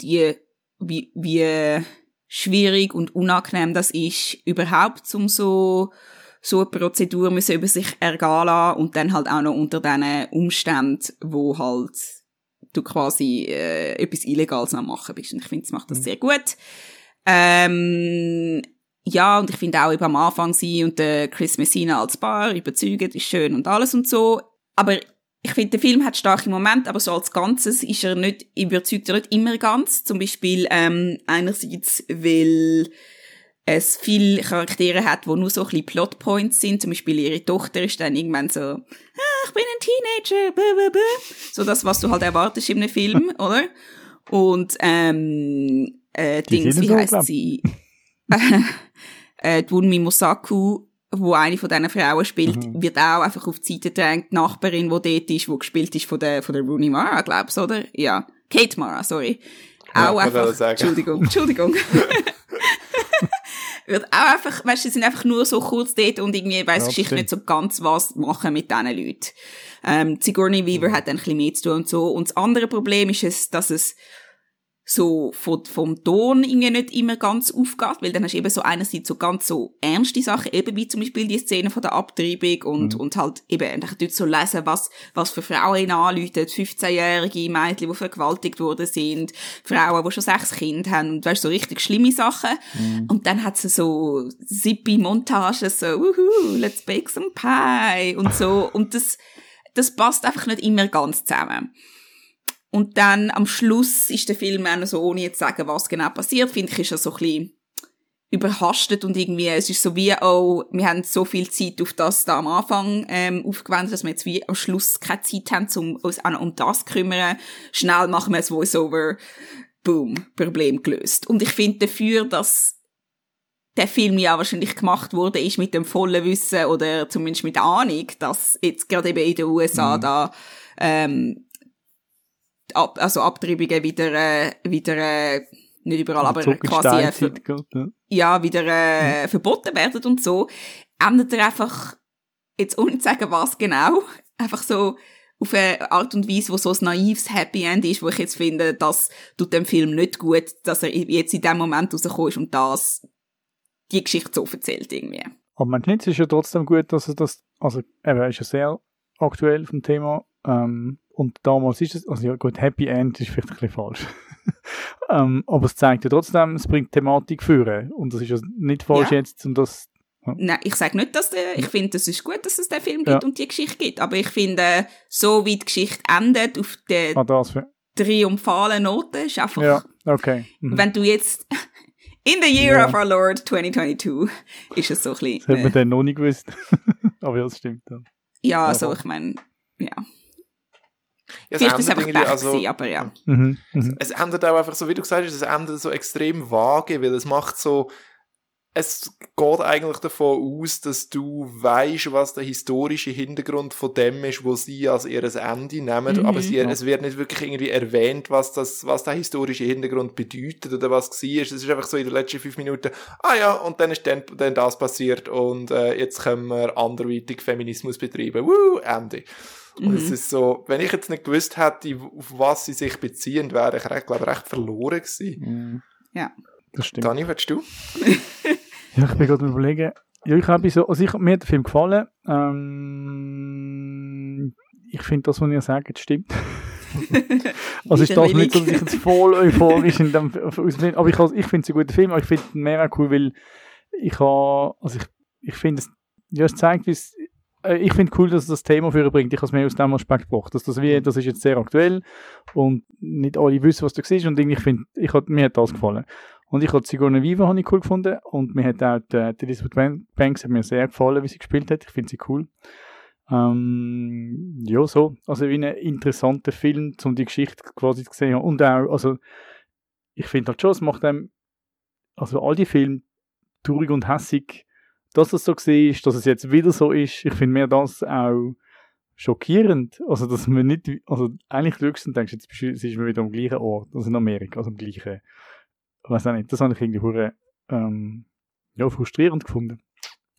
Speaker 2: die, wie, wie schwierig und unangenehm das ist, überhaupt um so, so eine Prozedur müssen über sich ergehen lassen und dann halt auch noch unter diesen Umständen, wo halt du quasi äh, etwas Illegales am machen bist. Und ich finde, sie macht das mhm. sehr gut. Ähm, ja, und ich finde auch eben am Anfang sie und der Chris Messina als Paar überzeugend, ist schön und alles und so. Aber ich finde, der Film hat starke Momente, aber so als Ganzes ist er nicht, überzeugt er nicht immer ganz. Zum Beispiel, ähm, einerseits, weil es viele Charaktere hat, wo nur so ein bisschen Plotpoints sind. Zum Beispiel ihre Tochter ist dann irgendwann so, ah, ich bin ein Teenager, blah, blah, blah. so das, was du halt erwartest in einem Film, oder? Und ähm, äh, Dings, wie heißt sie? äh, die Wunmi Mosaku, wo eine von diesen Frauen spielt, mhm. wird auch einfach auf die Seite gedrängt. Die Nachbarin, die dort ist, die gespielt ist von der, von der Rooney Mara, glaubst du, oder? Ja. Kate Mara, sorry. Ja, auch einfach, Entschuldigung, Entschuldigung. wird auch einfach, weißt du, sie sind einfach nur so kurz dort und irgendwie weiss ja, Geschichte nicht so ganz, was machen mit diesen Leuten. Ähm, Sigourney Weaver mhm. hat dann ein bisschen mehr zu tun und so. Und das andere Problem ist es, dass es so von, vom Ton irgendwie nicht immer ganz aufgeht, weil dann hast du eben so einerseits so ganz so ernste Sachen, eben wie zum Beispiel die Szene von der Abtreibung und, mhm. und halt eben dort so lesen, was, was für Frauen ihn anrufen, 15-jährige Mädchen, die vergewaltigt worden sind, Frauen, die schon sechs Kinder haben und weißt, so richtig schlimme Sachen. Mhm. Und dann hat sie so Sippy-Montagen, so, uhu, let's bake some pie und so. Und das, das passt einfach nicht immer ganz zusammen. Und dann am Schluss ist der Film auch noch so, ohne jetzt zu sagen, was genau passiert, finde ich, ist er so ein bisschen überhastet und irgendwie, es ist so wie, oh, wir haben so viel Zeit auf das da am Anfang ähm, aufgewendet, dass wir jetzt wie am Schluss keine Zeit haben, um uns auch um das zu kümmern. Schnell machen wir ein Voice-Over, boom, Problem gelöst. Und ich finde dafür, dass der Film ja wahrscheinlich gemacht wurde, ist mit dem vollen Wissen oder zumindest mit der Ahnung, dass jetzt gerade eben in den USA mhm. da ähm, ab, also Abtreibungen wieder, äh, wieder äh, nicht überall, aber quasi äh, ver ja. wieder äh, mhm. verboten werden und so, ändert er einfach, jetzt ohne zu sagen, was genau, einfach so auf eine Art und Weise, wo so ein naives Happy End ist, wo ich jetzt finde, das tut dem Film nicht gut, dass er jetzt in dem Moment rausgekommen ist und das die Geschichte so erzählt irgendwie.
Speaker 1: Aber man ist ja trotzdem gut, dass er das, also er ist ja sehr aktuell vom Thema, ähm, und damals ist es, also ja gut, Happy End ist vielleicht ein bisschen falsch. ähm, aber es zeigt ja trotzdem, es bringt Thematik führen. Und das ist ja nicht falsch ja. jetzt, um das
Speaker 2: ja. Nein, ich sage nicht, dass der, ich finde, es ist gut, dass es den Film gibt ja. und die Geschichte gibt, aber ich finde, so wie die Geschichte endet, auf der ah, triumphalen Note, ist einfach,
Speaker 1: ja, okay.
Speaker 2: Mhm. wenn du jetzt, in the year ja. of our Lord 2022, ist es so ein bisschen.
Speaker 1: Das hätte man dann noch nicht gewusst. aber ja, das stimmt dann.
Speaker 2: Ja, so, ich meine, ja. Ja, Vielleicht ist es einfach Pech also, gewesen, aber ja.
Speaker 3: Mhm, mh. Es ändert auch einfach so, wie du gesagt hast, es ändert so extrem vage, weil es macht so, es geht eigentlich davon aus, dass du weißt, was der historische Hintergrund von dem ist, wo sie als ihres Ende nehmen, mhm, aber sie, es wird nicht wirklich irgendwie erwähnt, was das, was der historische Hintergrund bedeutet oder was war. Es ist einfach so in den letzten fünf Minuten, ah ja, und dann ist dann, dann das passiert und äh, jetzt können wir anderweitig Feminismus betreiben. Woo, Ende. Und es ist so, wenn ich jetzt nicht gewusst hätte, auf was sie sich beziehen, wäre ich, recht, glaube recht verloren gewesen.
Speaker 1: Mhm.
Speaker 2: Ja.
Speaker 1: Das stimmt.
Speaker 3: Dani, willst du?
Speaker 1: Ja, ich bin gerade am überlegen. Ja, ich habe so, also ich, mir hat der Film gefallen. Ähm, ich finde das, was ihr sagt, stimmt. also ist das nicht so, dass ich jetzt voll euphorisch in dem bin, aber ich, ich finde es ein guter Film, aber ich finde ihn mehr auch cool, weil ich habe, also ich, ich finde es, ja, es zeigt, wie es, ich finde cool, dass es das Thema für bringt. Ich habe es mehr aus dem Aspekt gebracht, dass das wie, das ist jetzt sehr aktuell und nicht alle wissen, was du siehst und ich finde, ich hat, mir hat das gefallen. Und ich habe Sigourney Viva habe ich cool gefunden und mir hat auch die, die Elizabeth Banks hat mir sehr gefallen, wie sie gespielt hat. Ich finde sie cool. Ähm, ja, so. Also wie ein interessanter Film, um die Geschichte quasi zu sehen. Und auch, also ich finde halt schon, es macht einem, also all die Filme, traurig und hässig, dass es so ist, dass es jetzt wieder so ist. Ich finde mir das auch schockierend. Also, dass man nicht, also eigentlich schaust und denkst, jetzt bist du, wieder am gleichen Ort, also in Amerika, also am gleichen weiß auch nicht, das habe ich irgendwie hure, ähm, ja, frustrierend gefunden.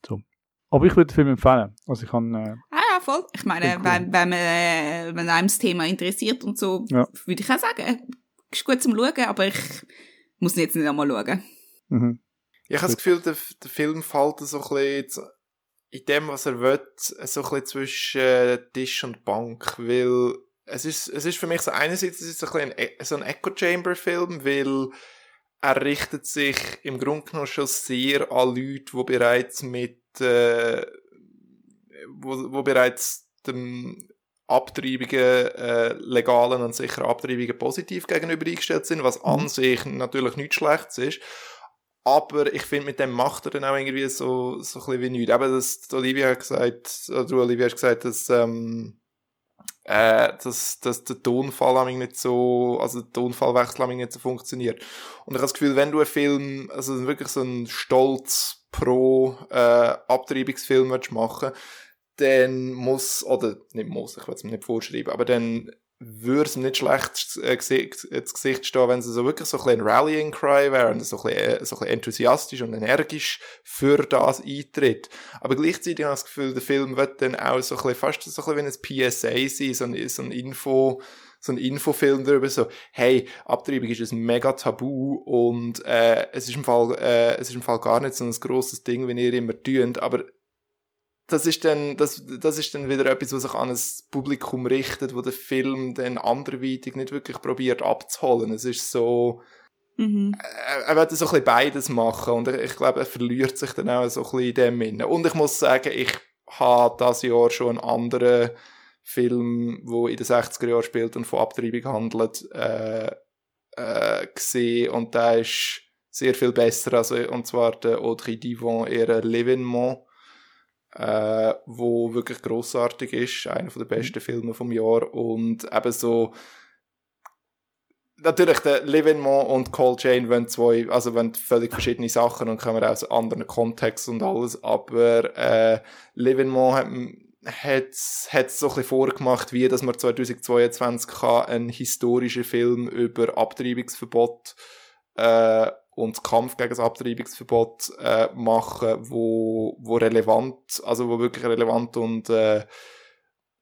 Speaker 1: So. Aber ich würde den Film empfehlen. Also ich kann, äh,
Speaker 2: ah ja, voll. Ich meine, cool. wenn, wenn, man, äh, wenn einem das Thema interessiert und so, ja. würde ich auch sagen, ist gut zum Schauen, aber ich muss ihn jetzt nicht einmal schauen.
Speaker 3: Mhm. Ich habe das Gefühl, der, der Film fällt so ein bisschen in dem, was er will, so ein bisschen zwischen äh, Tisch und Bank, weil es ist, es ist für mich so einerseits es ist so ein, bisschen ein, so ein Echo-Chamber-Film, weil er richtet sich im Grunde genommen schon sehr an Leute, die bereits mit, äh, wo, wo bereits dem Abtreibungen, äh, legalen und sicheren Abtreibungen positiv gegenüber eingestellt sind, was an mhm. sich natürlich nichts Schlechtes ist. Aber ich finde, mit dem macht er dann auch irgendwie so, so ein bisschen wie nichts. Eben, das, Olivia hat gesagt, oder Olivia hat gesagt, dass, ähm, äh, dass, dass der Tonfall nicht so, also der Tonfallwechsel nicht so funktioniert. Und ich habe das Gefühl, wenn du einen Film, also wirklich so einen Stolz pro äh, Abtreibungsfilm willst machen dann muss, oder nicht muss, ich will es mir nicht vorschreiben, aber dann würde es nicht schlecht äh, ins Gesicht stehen, wenn sie so wirklich so ein bisschen Rallying Cry wäre und so ein, bisschen, äh, so ein bisschen enthusiastisch und energisch für das eintritt. Aber gleichzeitig habe ich das Gefühl, der Film wird dann auch so ein bisschen, fast so ein bisschen wie ein PSA sein, so ein, so ein Info, so ein Infofilm darüber, so, hey, Abtreibung ist ein mega Tabu und äh, es ist im Fall, äh, es ist im Fall gar nicht so ein grosses Ding, wie ihr immer tut, aber das ist dann, das, das ist dann wieder etwas, was sich an ein Publikum richtet, wo der Film dann anderweitig nicht wirklich probiert abzuholen. Es ist so, mhm. er, er wird so ein bisschen beides machen und ich, ich glaube, er verliert sich dann auch so ein bisschen in dem Innen. Und ich muss sagen, ich habe das Jahr schon einen anderen Film, wo in den 60er Jahren spielt und von Abtreibung handelt, äh, äh, gesehen und der ist sehr viel besser, also, und zwar der Audrey Divon, ihr L'Evenement äh, wo wirklich großartig ist, einer der besten Filme vom Jahr. Und eben so natürlich der L'Evenement und Call Jane wollen zwei, also wollen völlig verschiedene Sachen und kommen aus anderen Kontexten und alles, aber äh, L'Evenement hat hat so ein bisschen vorgemacht, wie dass man 2022 kann einen historischen Film über Abtreibungsverbot äh, und Kampf gegen das Abtreibungsverbot äh, machen, wo, wo relevant, also wo wirklich relevant und äh,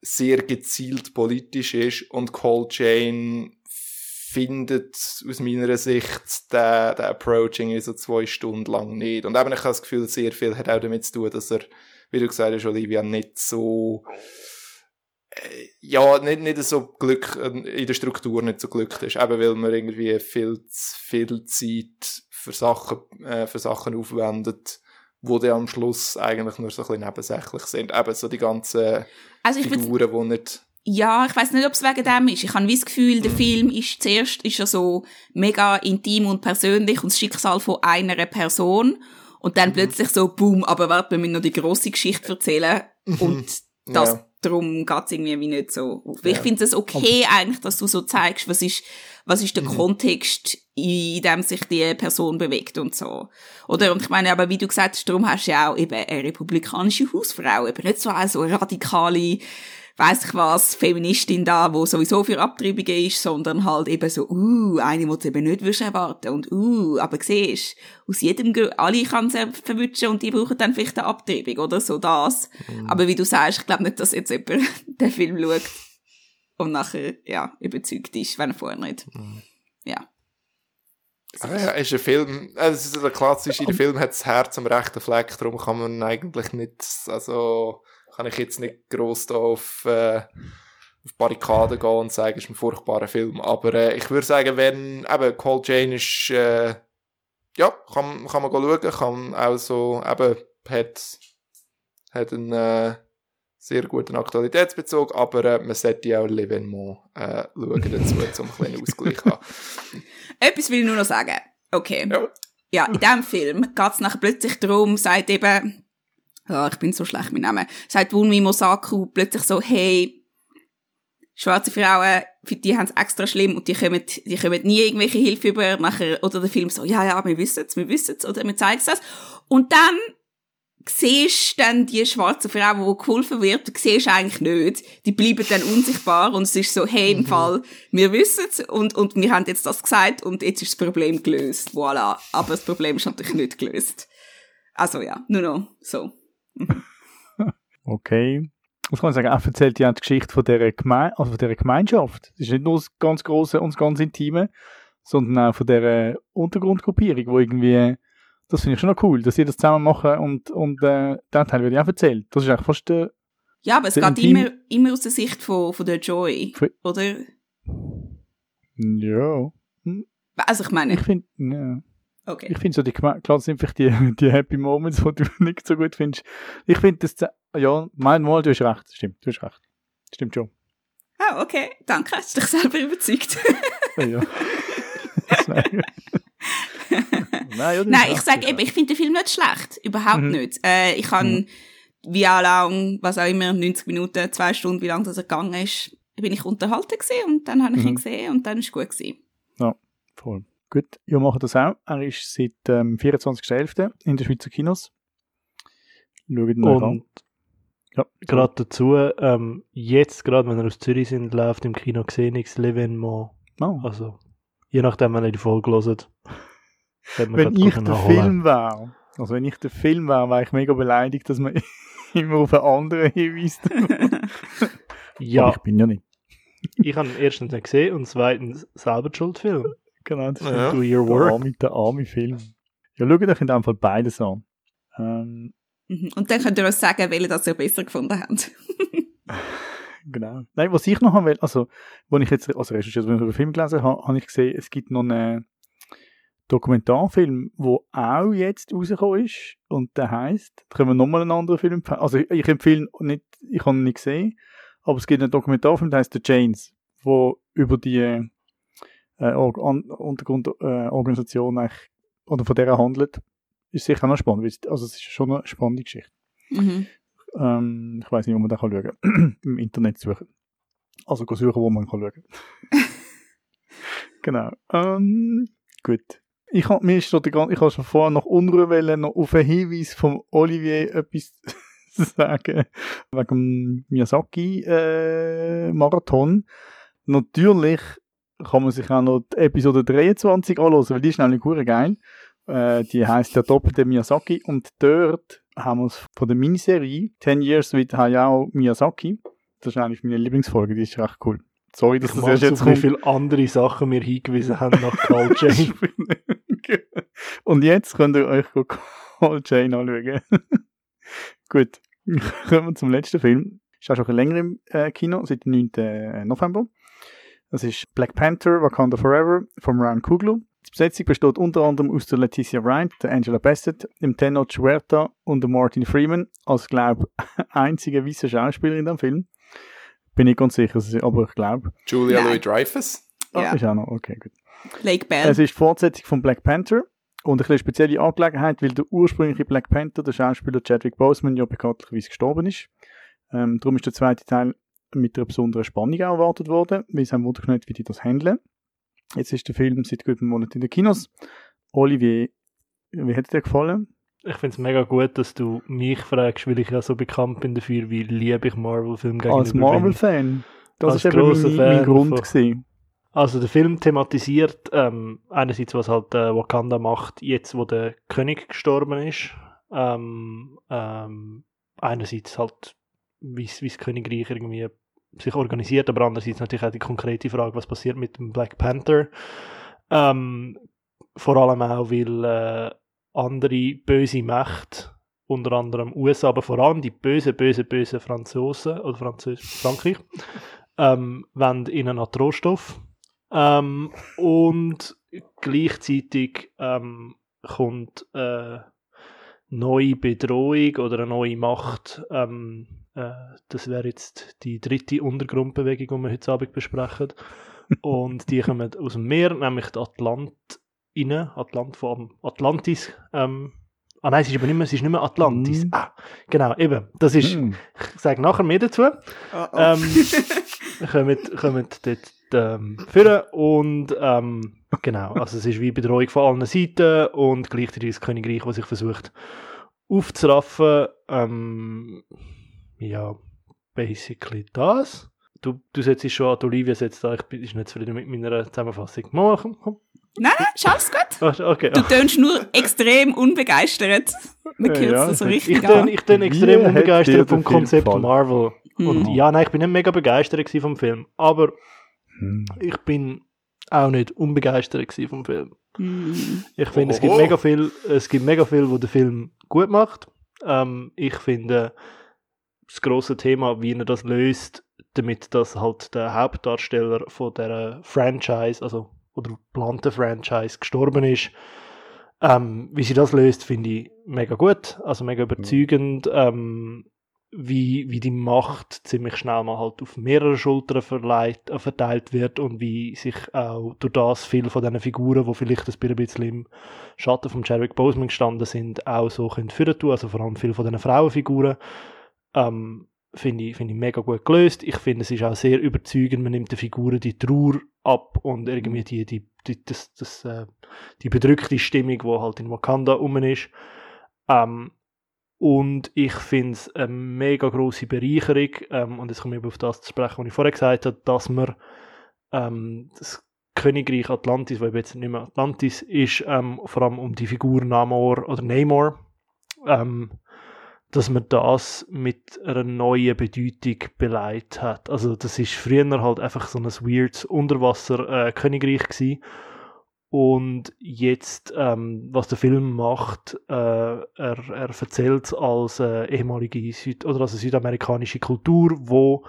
Speaker 3: sehr gezielt politisch ist und Call Jane findet aus meiner Sicht der, der Approaching in so zwei Stunden lang nicht. Und eben ich habe das Gefühl, sehr viel hat auch damit zu tun, dass er, wie du gesagt hast, Olivia, nicht so äh, ja, nicht, nicht so Glück, äh, in der Struktur nicht so glücklich ist. Eben weil man irgendwie viel viel Zeit für Sachen, äh, für Sachen aufwendet, wo dann am Schluss eigentlich nur so ein bisschen nebensächlich sind. Eben so die ganzen also Figuren, die nicht...
Speaker 2: Ja, ich weiß nicht, ob es wegen dem ist. Ich habe das Gefühl, der mhm. Film ist zuerst ist ja so mega intim und persönlich und das Schicksal von einer Person und dann mhm. plötzlich so, boom, aber warte, wir müssen noch die grosse Geschichte erzählen und das, ja. Darum geht's irgendwie wie nicht so. Ja. Ich finde es okay eigentlich, dass du so zeigst, was ist, was ist der mhm. Kontext, in dem sich die Person bewegt und so. Oder, und ich meine, aber wie du gesagt hast, darum hast du ja auch eben eine republikanische Hausfrau, eben nicht so eine, so radikale weiss ich was, Feministin da, wo sowieso für Abtreibungen ist, sondern halt eben so, uh, eine, die du eben nicht wirst erwarten und uh, aber siehst, aus jedem, Gr- alle kann sie verwutschen und die brauchen dann vielleicht eine Abtreibung oder so das. Aber wie du sagst, ich glaube nicht, dass jetzt jemand den Film schaut und nachher, ja, überzeugt ist, wenn er vorher nicht. Ja.
Speaker 3: Ah, ja, ist ein Film, äh, es ist ein klassischer, der Film hat das Herz am rechten Fleck, darum kann man eigentlich nicht, also kann ich jetzt nicht gross da auf, äh, auf Barrikaden gehen und sagen, es ist ein furchtbarer Film. Aber äh, ich würde sagen, wenn eben Call Jane ist, äh, ja, kann, kann man schauen, kann auch so, eben, hat, hat einen äh, sehr guten Aktualitätsbezug, aber äh, man sollte auch L'Evenement äh, schauen dazu, um einen kleinen Ausgleich haben.
Speaker 2: Etwas will ich nur noch sagen. Okay.
Speaker 3: Ja.
Speaker 2: Ja, in diesem Film geht es nachher plötzlich darum, sagt eben, ja, ich bin so schlecht mit Namen, sagt Wunmi Mosaku plötzlich so, hey, schwarze Frauen, für die haben es extra schlimm und die kommen, die kommen nie irgendwelche Hilfe über, nachher, oder der Film so, ja, ja, wir wissen es, wir wissen es, oder wir zeigen es. Und dann siehst dann die schwarze Frau, die geholfen wird, du siehst eigentlich nicht. Die bleiben dann unsichtbar und es ist so, hey, im Fall, wir wissen es und, und wir haben jetzt das gesagt und jetzt ist das Problem gelöst. Voilà. Aber das Problem ist natürlich nicht gelöst. Also ja, nur noch so.
Speaker 1: Okay. Was kann ich sagen? Er erzählt ja die Geschichte von dieser, Geme also von dieser Gemeinschaft. Es ist nicht nur das ganz Große und das ganz Intime, sondern auch von dieser Untergrundgruppierung, wo irgendwie, das finde ich schon noch cool, dass sie das zusammen machen und, und äh, den Teil wird ja auch erzählt. Das ist eigentlich fast der,
Speaker 2: Ja, aber es
Speaker 1: Der
Speaker 2: geht
Speaker 1: Intim-
Speaker 2: immer, immer aus der Sicht von, von der Joy, oder?
Speaker 1: ja,
Speaker 2: Also ich meine,
Speaker 1: ich finde, ja.
Speaker 2: Okay.
Speaker 1: Ich finde so, die, klar, sind vielleicht die, die Happy Moments, die du nicht so gut findest. Ich finde das, ja, mein Mal, du hast recht, stimmt, du hast recht. Stimmt schon.
Speaker 2: Ah, okay, danke, hast dich selber überzeugt.
Speaker 1: Ja, ja. Nein, ja,
Speaker 2: Nein, ich sage
Speaker 1: ja.
Speaker 2: eben, ich finde den Film nicht schlecht. Überhaupt
Speaker 1: Mhm.
Speaker 2: nicht. Äh, ich habe,
Speaker 1: Mhm.
Speaker 2: wie auch lang, was auch immer, 90 Minuten, zwei Stunden, wie lange das gegangen ist, bin ich unterhalten gewesen und dann habe ich
Speaker 1: Mhm.
Speaker 2: ihn gesehen und dann ist es gut gewesen.
Speaker 1: Voll. Gut, wir machen das auch. Er ist seit ähm, 24.11. in den Schweizer Kinos. Schaut ihn euch an.
Speaker 4: Und
Speaker 1: Ja,
Speaker 4: gerade dazu, ähm, jetzt gerade, wenn er aus Zürich sind, läuft im Kino Xenix L'Evenement.
Speaker 1: Oh.
Speaker 4: Also, je nachdem, wenn ihr die Folge hört.
Speaker 1: Wenn ich der
Speaker 4: nachholen.
Speaker 1: Film wäre, also wenn ich der Film wäre, wäre ich mega beleidigt, dass man immer auf einen anderen hinweist. Aber
Speaker 4: Ja,
Speaker 1: ich bin ja nicht.
Speaker 4: ich habe ihn erstens nicht gesehen und zweitens selber die Schuldfilm.
Speaker 1: Genau, das
Speaker 3: Ja.
Speaker 4: Do your
Speaker 1: Der
Speaker 4: work.
Speaker 1: arme, der arme Film. Ja, schaut euch in dem Fall beides an. Ähm,
Speaker 2: Mhm. Und dann könnt ihr uns sagen, welche das ihr besser gefunden habt.
Speaker 1: genau. Nein, was ich noch haben will, also, wenn ich jetzt, also ich über den Film gelesen habe, habe ich gesehen, es gibt noch einen Dokumentarfilm, der auch jetzt rausgekommen ist. Und der heisst, da können wir nochmal einen anderen Film empfehlen. Also, ich, ich empfehle nicht, ich habe ihn nicht gesehen, aber es gibt einen Dokumentarfilm, der heißt The Chains, wo über die äh, Or An Untergrundorganisation äh, Organisation eigentlich, oder von der handelt. Ist sicher auch noch spannend, weil also es ist schon eine spannende Geschichte.
Speaker 2: Mhm.
Speaker 1: Ähm, ich weiß nicht, wo man da kann schauen kann. Im Internet suchen. Also suchen, wo man kann schauen. genau. Ähm, gut. Ich habe mir ist so der gan- ich habe schon vorher noch Unruhe wollen, noch auf einen Hinweis von Olivier etwas sagen wegen dem Miyazaki äh. Natürlich kann man sich auch noch die Episode 23 anhören, weil die ist nämlich hure geil. Äh, die heißt der doppelte Miyazaki und dort haben wir es von der Miniserie 10 Years with Hayao Miyazaki. Das ist eigentlich meine Lieblingsfolge, die ist recht cool. Sorry, dass
Speaker 4: Ich
Speaker 1: das erst
Speaker 4: jetzt
Speaker 1: jetzt
Speaker 4: wie
Speaker 1: kommt.
Speaker 4: viele andere Sachen wir hingewiesen haben nach Carl Jane.
Speaker 1: Und jetzt könnt ihr euch Call Jane anschauen. Gut, kommen wir zum letzten Film. Ist auch schon länger im äh, Kino, seit dem 9. November. Das ist Black Panther, Wakanda Forever von Ryan Coogler. Die Besetzung besteht unter anderem aus der Leticia Wright, der Angela Bassett, dem Tenoch Huerta und dem Martin Freeman als, glaube einzige weiße Schauspieler in dem Film. Bin ich ganz sicher, aber ich glaube.
Speaker 3: Julia. Louis-Dreyfus.
Speaker 1: Ah,
Speaker 2: Ja.
Speaker 1: ist auch noch, okay, gut.
Speaker 2: Lake Bell.
Speaker 1: Es ist die Fortsetzung von Black Panther und eine spezielle Angelegenheit, weil der ursprüngliche Black Panther, der Schauspieler Chadwick Boseman, ja bekanntlicherweise gestorben ist. Ähm, darum ist der zweite Teil mit einer besonderen Spannung erwartet worden, weil sie haben wundern wie die das handeln. Jetzt ist der Film seit guten Monaten in den Kinos. Olivier, wie hat dir gefallen?
Speaker 4: ich finde es mega gut, dass du mich fragst, weil ich ja so bekannt bin dafür, wie liebe ich Marvel-Filme gegenüber
Speaker 1: Als. Marvel-Fan. Das ist eben mein, mein Grund
Speaker 4: von-
Speaker 1: gewesen.
Speaker 4: Also der Film thematisiert ähm, einerseits, was halt äh, Wakanda macht, jetzt wo der König gestorben ist. Ähm, ähm, einerseits halt, wie das Königreich irgendwie sich organisiert, aber andererseits natürlich auch die konkrete Frage, was passiert mit dem Black Panther. Ähm, vor allem auch, weil äh, andere böse Mächte, unter anderem USA, aber vor allem die böse, böse, böse Franzosen oder Französ Frankreich, ähm, wollen ihnen an Rohstoff. Ähm, und gleichzeitig ähm, kommt äh, neue Bedrohung oder eine neue Macht. Ähm, äh, das wäre jetzt die dritte Untergrundbewegung, die wir heute Abend besprechen. und die kommen aus dem Meer, nämlich die Atlant rein, Atlant von Atlantis. Ähm, ah nein, es ist aber nicht mehr, es ist nicht mehr Atlantis.
Speaker 1: Mhm.
Speaker 4: Ah, genau, eben. Das ist,
Speaker 1: Hm.
Speaker 4: ich sage nachher mehr dazu.
Speaker 2: Oh, oh.
Speaker 4: Ähm, kommen, kommen dort ähm, führen und ähm, genau, also es ist wie Bedrohung von allen Seiten und gleichzeitig das Königreich, das sich versucht aufzuraffen. Ähm, ja, basically das. Du, du setzt schon an, Olivia setzt da, ich bin ist nicht zufrieden mit meiner Zusammenfassung. Mal, komm, komm.
Speaker 2: Nein, nein, schaff's gut.
Speaker 4: Ah, Okay,
Speaker 2: Du tönst nur extrem unbegeistert.
Speaker 1: Ja,
Speaker 2: kürzen
Speaker 1: ja,
Speaker 2: das so
Speaker 1: ich-
Speaker 2: richtig
Speaker 4: ich bin,
Speaker 2: an.
Speaker 4: ich bin
Speaker 1: Wie
Speaker 4: extrem
Speaker 1: dir
Speaker 4: unbegeistert vom Konzept? Marvel. Und
Speaker 2: Mhm.
Speaker 4: ja, nein, ich bin nicht mega begeistert vom Film. Aber
Speaker 1: Hm.
Speaker 4: ich bin auch nicht unbegeistert vom Film.
Speaker 2: Mhm.
Speaker 4: Ich finde, es gibt mega viel, es gibt mega viel, wo der Film gut macht. Ähm, ich finde, das große Thema, wie er das löst, damit dass halt der Hauptdarsteller von der Franchise, also oder geplanten Franchise gestorben ist, ähm, wie sie das löst, finde ich mega gut, also mega überzeugend. Ähm, wie, wie die Macht ziemlich schnell mal halt auf mehrere Schultern verleiht, äh, verteilt wird und wie sich auch durch das viele von diesen Figuren, die vielleicht ein bisschen im Schatten von Chadwick Boseman gestanden sind, auch so können führen tun. Also vor allem viele von diesen Frauenfiguren. Ähm, finde ich, finde ich mega gut gelöst. Ich finde, es ist auch sehr überzeugend. Man nimmt den Figuren die Trauer ab und irgendwie die, die, die, das, das, äh, die bedrückte Stimmung, die halt in Wakanda rum ist. Ähm, und ich finde es eine mega grosse Bereicherung, ähm, und jetzt komme ich auf das zu sprechen, was ich vorher gesagt habe, dass man ähm, das Königreich Atlantis, weil jetzt nicht mehr Atlantis ist, ähm, vor allem um die Figur Namor oder Namor, ähm, dass man das mit einer neuen Bedeutung beleidigt hat. Also das ist früher halt einfach so ein weirdes Unterwasser-Königreich gewesen. Und jetzt, ähm, was der Film macht, äh, er, er erzählt als äh, ehemalige Süd oder als südamerikanische Kultur, wo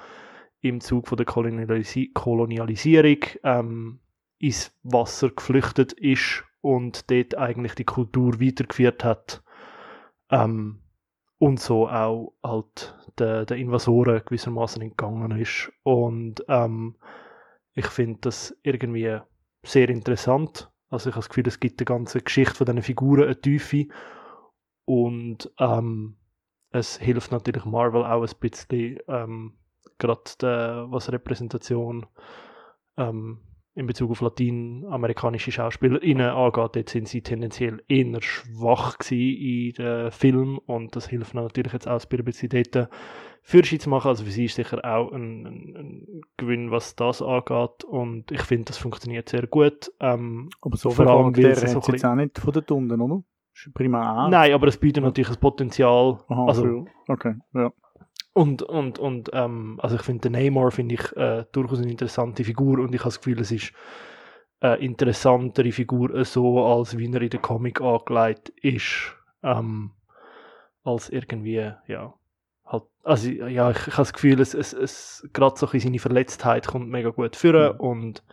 Speaker 4: im Zug von der Kolonialisi Kolonialisierung ähm, ins Wasser geflüchtet ist und dort eigentlich die Kultur weitergeführt hat. Ähm, und so auch halt den, den Invasoren gewissermaßen entgangen ist. Und ähm, ich finde das irgendwie sehr interessant. Also ich habe das Gefühl, es gibt der ganzen Geschichte von diesen Figuren eine Tiefe. Und ähm, es hilft natürlich Marvel auch ein bisschen, ähm, gerade was Repräsentation ähm, in Bezug auf lateinamerikanische SchauspielerInnen angeht. Dort sind sie tendenziell eher schwach in den Film und das hilft natürlich jetzt auch ein bisschen dort Führerschein zu machen. Also für sie ist sicher auch ein, ein, ein Gewinn, was das angeht und ich finde, das funktioniert sehr gut. Ähm,
Speaker 1: Aber so
Speaker 4: Vor allem, weil
Speaker 1: Charaktere
Speaker 4: sie so
Speaker 1: es jetzt auch nicht von den Tunden, oder? Prima A.
Speaker 4: Nein, aber es bietet natürlich ein Potenzial.
Speaker 1: Aha,
Speaker 4: also,
Speaker 1: okay, ja.
Speaker 4: Und, und, und ähm, also ich finde, den Namor finde ich äh, durchaus eine interessante Figur und ich habe das Gefühl, es ist eine interessantere Figur äh, so, als wie er in der Comic angelegt ist, ähm, als irgendwie, ja, halt, also ja, ich, ich habe das Gefühl, es, es, es gerade so in seine Verletztheit kommt mega gut führen
Speaker 1: Mhm.
Speaker 4: und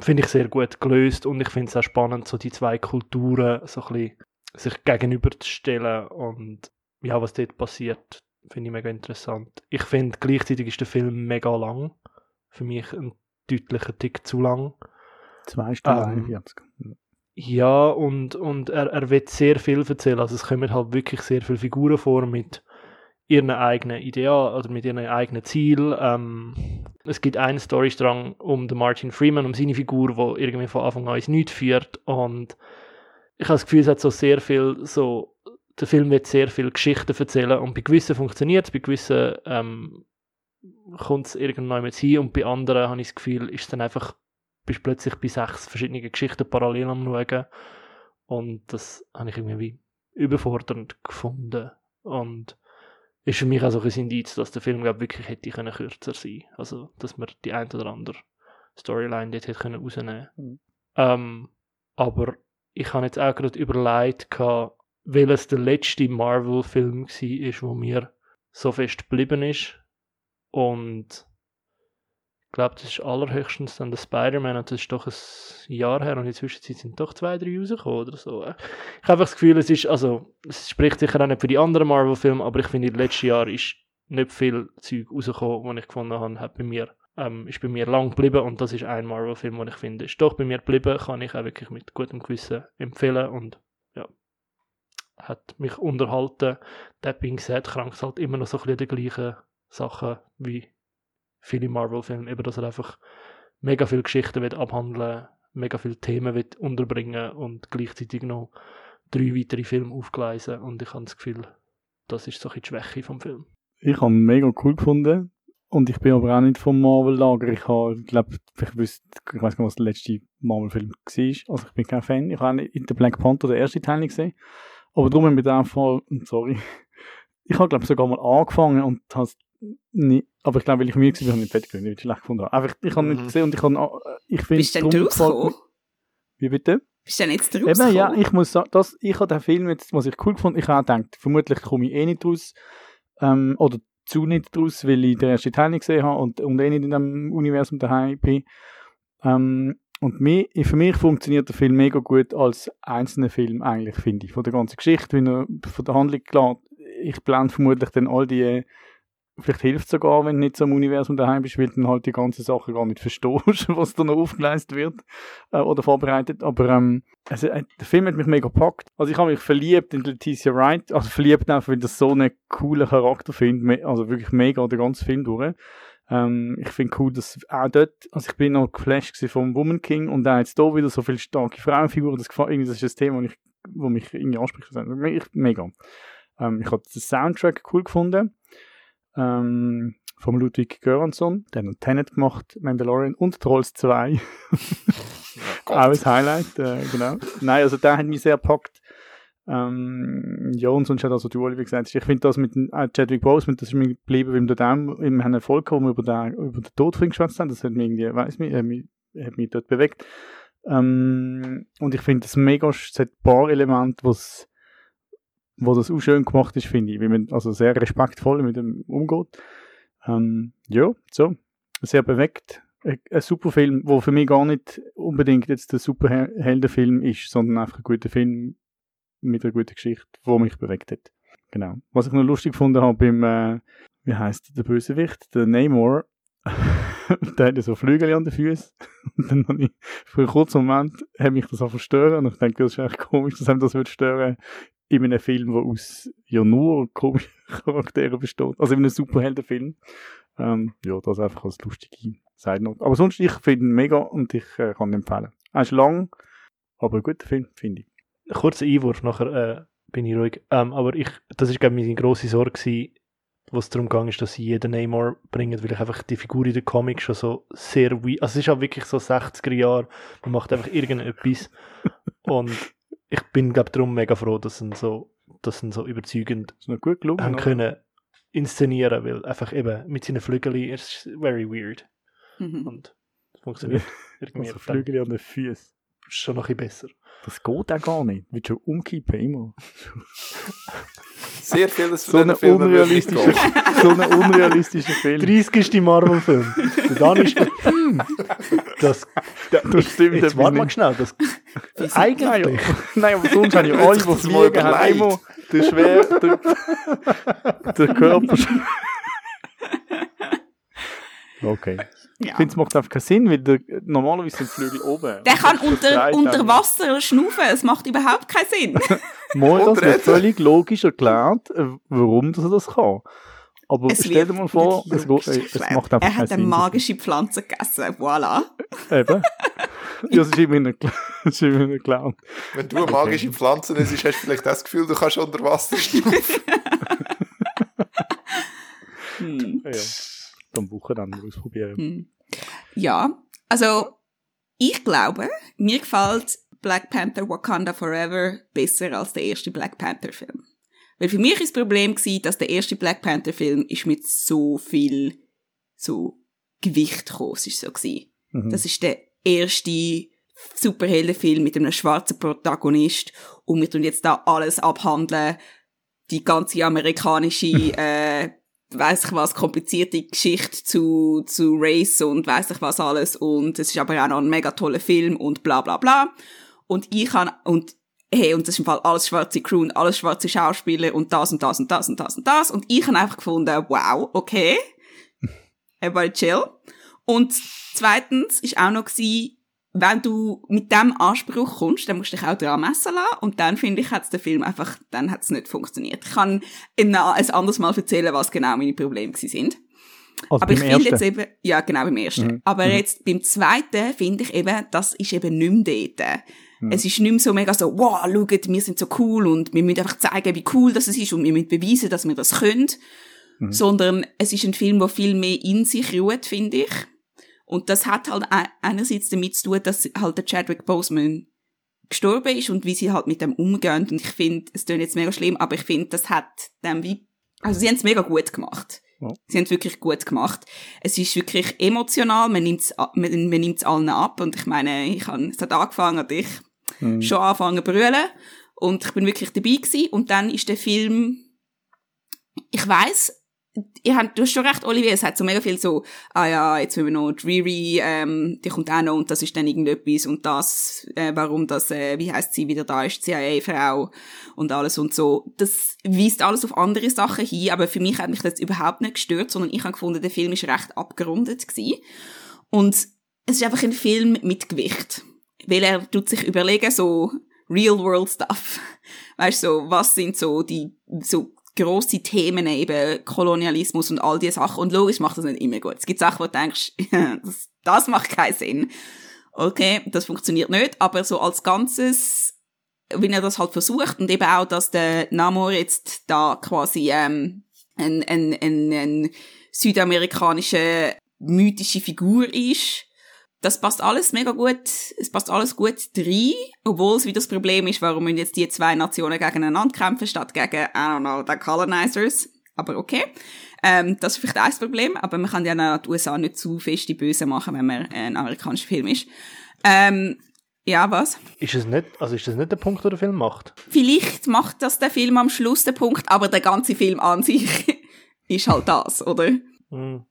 Speaker 4: finde ich sehr gut gelöst und ich finde es auch spannend, so die zwei Kulturen so ein bisschen sich gegenüberzustellen und ja, was dort passiert, finde ich mega interessant. Ich finde, gleichzeitig ist der Film mega lang. Für mich ein deutlicher Tick zu lang.
Speaker 1: Zwei Stunden
Speaker 4: Ähm,
Speaker 1: 41.
Speaker 4: Ja, und, und er, er wird sehr viel erzählen. Also es kommen halt wirklich sehr viele Figuren vor mit ihren eigenen Ideal oder mit ihren eigenen Ziel. Ähm, es gibt einen Storystrang um den Martin Freeman, um seine Figur, wo irgendwie von Anfang an ins Nichts führt. Und ich habe das Gefühl, es hat so sehr viel so der Film wird sehr viele Geschichten erzählen und bei gewissen funktioniert es, bei gewissen ähm, kommt es irgendwann mit hin und bei anderen habe ich das Gefühl, ist dann einfach, bist plötzlich bei sechs verschiedenen Geschichten parallel am schauen und das habe ich irgendwie überfordernd gefunden und ist für mich auch so ein Indiz, dass der Film glaub, wirklich hätte können kürzer sein also dass man die ein oder andere Storyline dort hätte können rausnehmen
Speaker 1: Mhm.
Speaker 4: ähm, aber ich habe jetzt auch gerade überlegt, gehabt, welches der letzte Marvel-Film war, wo mir so fest geblieben ist. Und ich glaube, das ist allerhöchstens dann der Spider-Man und das ist doch ein Jahr her und in der Zwischenzeit sind doch zwei, drei rausgekommen oder so. Ich habe einfach das Gefühl, es ist, also, es spricht sicher auch nicht für die anderen Marvel-Filme, aber ich finde, im letzten Jahr ist nicht viel Zeug rausgekommen, was ich gefunden habe, hat bei mir, ähm, ist bei mir lang geblieben und das ist ein Marvel-Film, den ich finde, ist doch bei mir geblieben, kann ich auch wirklich mit gutem Gewissen empfehlen und ja, hat mich unterhalten. That being said, krankt halt immer noch so ein bisschen die gleichen Sachen wie viele Marvel-Filme, eben dass er einfach mega viele Geschichten will abhandeln mega viele Themen will unterbringen und gleichzeitig noch drei weitere Filme aufgleisen und ich habe das Gefühl, das ist so die Schwäche vom Film.
Speaker 1: Ich habe mega cool gefunden. Und ich bin aber auch nicht vom Marvel-Lager. Ich habe, glaube ich ich weiß gar nicht, was der letzte Marvel-Film war. Also ich bin kein Fan. Ich habe auch nicht in der Black Panther den ersten Teil gesehen. Aber darum mit dem Fall, sorry. Ich habe, glaube ich, sogar mal angefangen und habe nicht, aber ich glaube, weil ich müde war, habe ich nicht fertig nicht schlecht gefunden. Einfach, ich habe nicht
Speaker 3: Mhm.
Speaker 1: gesehen und ich habe, ich finde,
Speaker 2: Bist du denn rausgekommen?
Speaker 1: Wie bitte?
Speaker 2: Bist du denn jetzt
Speaker 1: Eben,
Speaker 2: rausgekommen?
Speaker 1: ja, ich muss sagen, das, ich habe den Film jetzt, was ich cool gefunden, ich habe auch gedacht, vermutlich komme ich eh nicht raus, ähm, oder zu nicht raus, weil ich den ersten Teil nicht gesehen habe und, und eh nicht in dem Universum daheim bin. Ähm, und mir, für mich funktioniert der Film mega gut als einzelner Film eigentlich, finde ich. Von der ganzen Geschichte, wie er von der Handlung klar. Ich blende vermutlich dann all die, vielleicht hilft sogar, wenn du nicht so im Universum daheim bist, weil du dann halt die ganze Sache gar nicht verstehst, was da noch aufgeleistet wird äh, oder vorbereitet. Aber ähm, also, äh, der Film hat mich mega gepackt. Also ich habe mich verliebt in Leticia Wright, also verliebt einfach, weil das so einen coolen Charakter finde, me- also wirklich mega den ganzen Film durch. Ähm, ich finde cool, dass auch dort, also ich bin noch geflasht vom Woman King und auch jetzt da wieder so viele starke Frauenfiguren, das, gefällt- irgendwie, das ist ein Thema, ich, wo mich irgendwie anspricht. Also, Mega. Ähm, ich habe den Soundtrack cool gefunden. Ähm, vom Ludwig Göransson, der hat noch Tenet gemacht, Mandalorian und Trolls 2. Auch ein Highlight, äh, genau. Nein, also der hat mich sehr gepackt. Ähm, ja, und sonst hat also du, Oliver, gesagt, ich finde das mit äh, Chadwick Boseman, das ist mir geblieben, weil wir auch im haben Erfolg gehabt, wo wir über den, über den Tod von geschwätzt haben. Das hat mich irgendwie, weiss mich, äh, mich, hat mich dort bewegt. Ähm, und ich finde das mega, es hat ein paar Elemente, wo's, wo das auch schön gemacht ist, finde ich, wie man also sehr respektvoll mit dem umgeht. Ähm, ja, so, sehr bewegt. Ein, super Film, wo für mich gar nicht unbedingt jetzt der Superheldenfilm ist, sondern einfach ein guter Film mit einer guten Geschichte, wo mich bewegt hat. Genau. Was ich noch lustig gefunden habe beim, äh, wie heißt der Bösewicht, der Namor, der hat ja so Flügel an den Füßen. Und dann habe ich, für einen kurzen Moment, hat mich das auch verstören. Und ich denke, das ist echt komisch, dass einem das würde stören in einem Film, der aus ja nur komischen Charakteren besteht. Also in einem Superheldenfilm. Ähm, ja, das einfach als lustige Side Note. Aber sonst, ich finde ihn mega und ich äh, kann ihn empfehlen. Er ist lang, aber ein guter Film, finde ich.
Speaker 4: Kurzer Einwurf, nachher äh, bin ich ruhig. Ähm, aber ich, das ist, glaube ich, meine grosse Sorge gewesen, wo es darum ging, ist, dass sie jeden Namor bringen, weil ich einfach die Figur in den Comics schon so sehr wie, also es ist auch wirklich so 60er Jahre, man macht einfach irgendetwas und ich bin, glaube darum mega froh, dass sie ihn so, dass sie ihn so überzeugend
Speaker 1: Ist noch gut gelungen.
Speaker 4: haben
Speaker 1: oder?
Speaker 4: können inszenieren, weil einfach eben mit seinen Flügeln ist es very weird
Speaker 2: Mhm.
Speaker 4: und es funktioniert irgendwie
Speaker 1: Also Flügel an den Füßen.
Speaker 4: Schon noch ein bisschen besser.
Speaker 1: Das geht auch gar nicht. Wird schon umkippen immer.
Speaker 3: Sehr vieles
Speaker 1: So
Speaker 3: von
Speaker 1: unrealistischer,
Speaker 3: gehen.
Speaker 1: so ein unrealistischer Film.
Speaker 4: 30. Marvel-Film. Und dann ist hm, das,
Speaker 1: Das stimmt
Speaker 4: jetzt warte mal
Speaker 1: nicht.
Speaker 4: schnell, das,
Speaker 1: Nein,
Speaker 4: eigentlich.
Speaker 1: Nein, aber sonst
Speaker 3: Hat
Speaker 1: alle,
Speaker 3: sich
Speaker 1: die
Speaker 3: das mal überlegt.
Speaker 1: den schwer, den, den Körper. Okay. Ich
Speaker 2: Ja.
Speaker 1: finde, es macht einfach keinen Sinn, weil der, normalerweise sind die Flügel oben.
Speaker 2: Der kann
Speaker 1: Das
Speaker 2: unter, unter. Wasser schnaufen, es macht überhaupt keinen Sinn.
Speaker 1: Mal, das wird völlig logisch erklärt, äh, warum das er das kann. Aber
Speaker 2: Es
Speaker 1: stell dir mal vor, es, es macht einfach
Speaker 2: Er hat
Speaker 1: keinen
Speaker 2: eine
Speaker 1: Sinn.
Speaker 2: magische Pflanze gegessen, voilà.
Speaker 1: Eben. ja, es ist immerhin ein Clown. Es ist immerhin ein Clown.
Speaker 3: Wenn du eine magische Pflanze isst, hast du vielleicht das Gefühl, du kannst unter Wasser schnaufen.
Speaker 2: Hm.
Speaker 1: Ja, am Wochenende ausprobieren.
Speaker 2: Hm. Ja, also ich glaube, mir gefällt Black Panther Wakanda Forever besser als der erste Black Panther Film. Weil für mich ist das Problem gewesen, dass der erste Black Panther Film ist mit so viel so Gewicht. Es ist so gewesen.
Speaker 1: Mhm.
Speaker 2: Das ist der erste Superheldenfilm mit einem schwarzen Protagonist und wir tun jetzt da alles abhandeln. Die ganze amerikanische, äh, weiß ich was, komplizierte Geschichte zu, zu Race und weiß ich was alles und es ist aber auch noch ein mega toller Film und bla bla bla. Und ich kann, und hey, und das ist im Fall alles schwarze Crew und alles schwarze Schauspieler und das und das und das und das und das und ich habe einfach gefunden, wow, okay, everybody chill. Und zweitens ist auch noch gewesen, wenn du mit dem Anspruch kommst, dann musst du dich auch dran messen lassen. Und dann finde ich, hat der Film einfach, dann hat es nicht funktioniert. Ich kann ein anderes Mal erzählen, was genau meine Probleme sind.
Speaker 1: Also
Speaker 2: Aber ich finde jetzt eben, ja, genau, beim ersten.
Speaker 1: Mhm.
Speaker 2: Aber
Speaker 1: Mhm.
Speaker 2: jetzt beim zweiten finde ich eben, das ist eben nicht mehr dort.
Speaker 1: Mhm.
Speaker 2: Es ist nicht mehr so mega so, wow, schaut, wir sind so cool und wir müssen einfach zeigen, wie cool das ist und wir müssen beweisen, dass wir das können.
Speaker 1: Mhm.
Speaker 2: Sondern es ist ein Film, der viel mehr in sich ruht, finde ich. Und das hat halt ei- einerseits damit zu tun, dass halt der Chadwick Boseman gestorben ist und wie sie halt mit dem umgehen. Und ich finde, es klingt jetzt mega schlimm, aber ich finde, das hat dem wie, also sie haben es mega gut gemacht.
Speaker 1: Ja.
Speaker 2: Sie haben es wirklich gut gemacht. Es ist wirklich emotional, man nimmt es man, man nimmt's allen ab. Und ich meine, ich habe, es hat angefangen, und ich
Speaker 1: Mhm.
Speaker 2: schon angefangen zu brüllen. Und ich bin wirklich dabei gewesen. Und dann ist der Film, ich weiss, ihr habt, du hast schon recht, Olivier, es hat so mega viel so, ah ja, jetzt müssen wir noch Dreary, ähm, die kommt auch noch und das ist dann irgendetwas und das, äh, warum das, äh, wie heißt sie wieder da ist, CIA-Frau und alles und so. Das weist alles auf andere Sachen hin, aber für mich hat mich das überhaupt nicht gestört, sondern ich habe gefunden, der Film ist recht abgerundet gewesen. Und es ist einfach ein Film mit Gewicht. Weil er tut sich überlegen, so real world stuff. Weißt du, so, was sind so die, so grosse Themen eben, Kolonialismus und all diese Sachen. Und logisch macht das nicht immer gut. Es gibt Sachen, wo du denkst, das, das macht keinen Sinn. Okay, das funktioniert nicht, aber so als Ganzes, wenn er das halt versucht und eben auch, dass der Namor jetzt da quasi ähm, ein, ein, ein, ein südamerikanische mythische Figur ist, das passt alles mega gut, es passt alles gut rein, obwohl es wieder das Problem ist, warum müssen jetzt die zwei Nationen gegeneinander kämpfen, statt gegen, I don't know, the Colonizers. Aber okay. Ähm, das ist vielleicht ein Problem, aber man kann ja die USA nicht zu fest die Böse machen, wenn man ein amerikanischer Film ist. Ähm, ja, was?
Speaker 4: Ist es nicht, also ist das nicht der Punkt, den der Film macht?
Speaker 2: Vielleicht macht das der Film am Schluss den Punkt, aber der ganze Film an sich ist halt das, oder?
Speaker 4: Hm.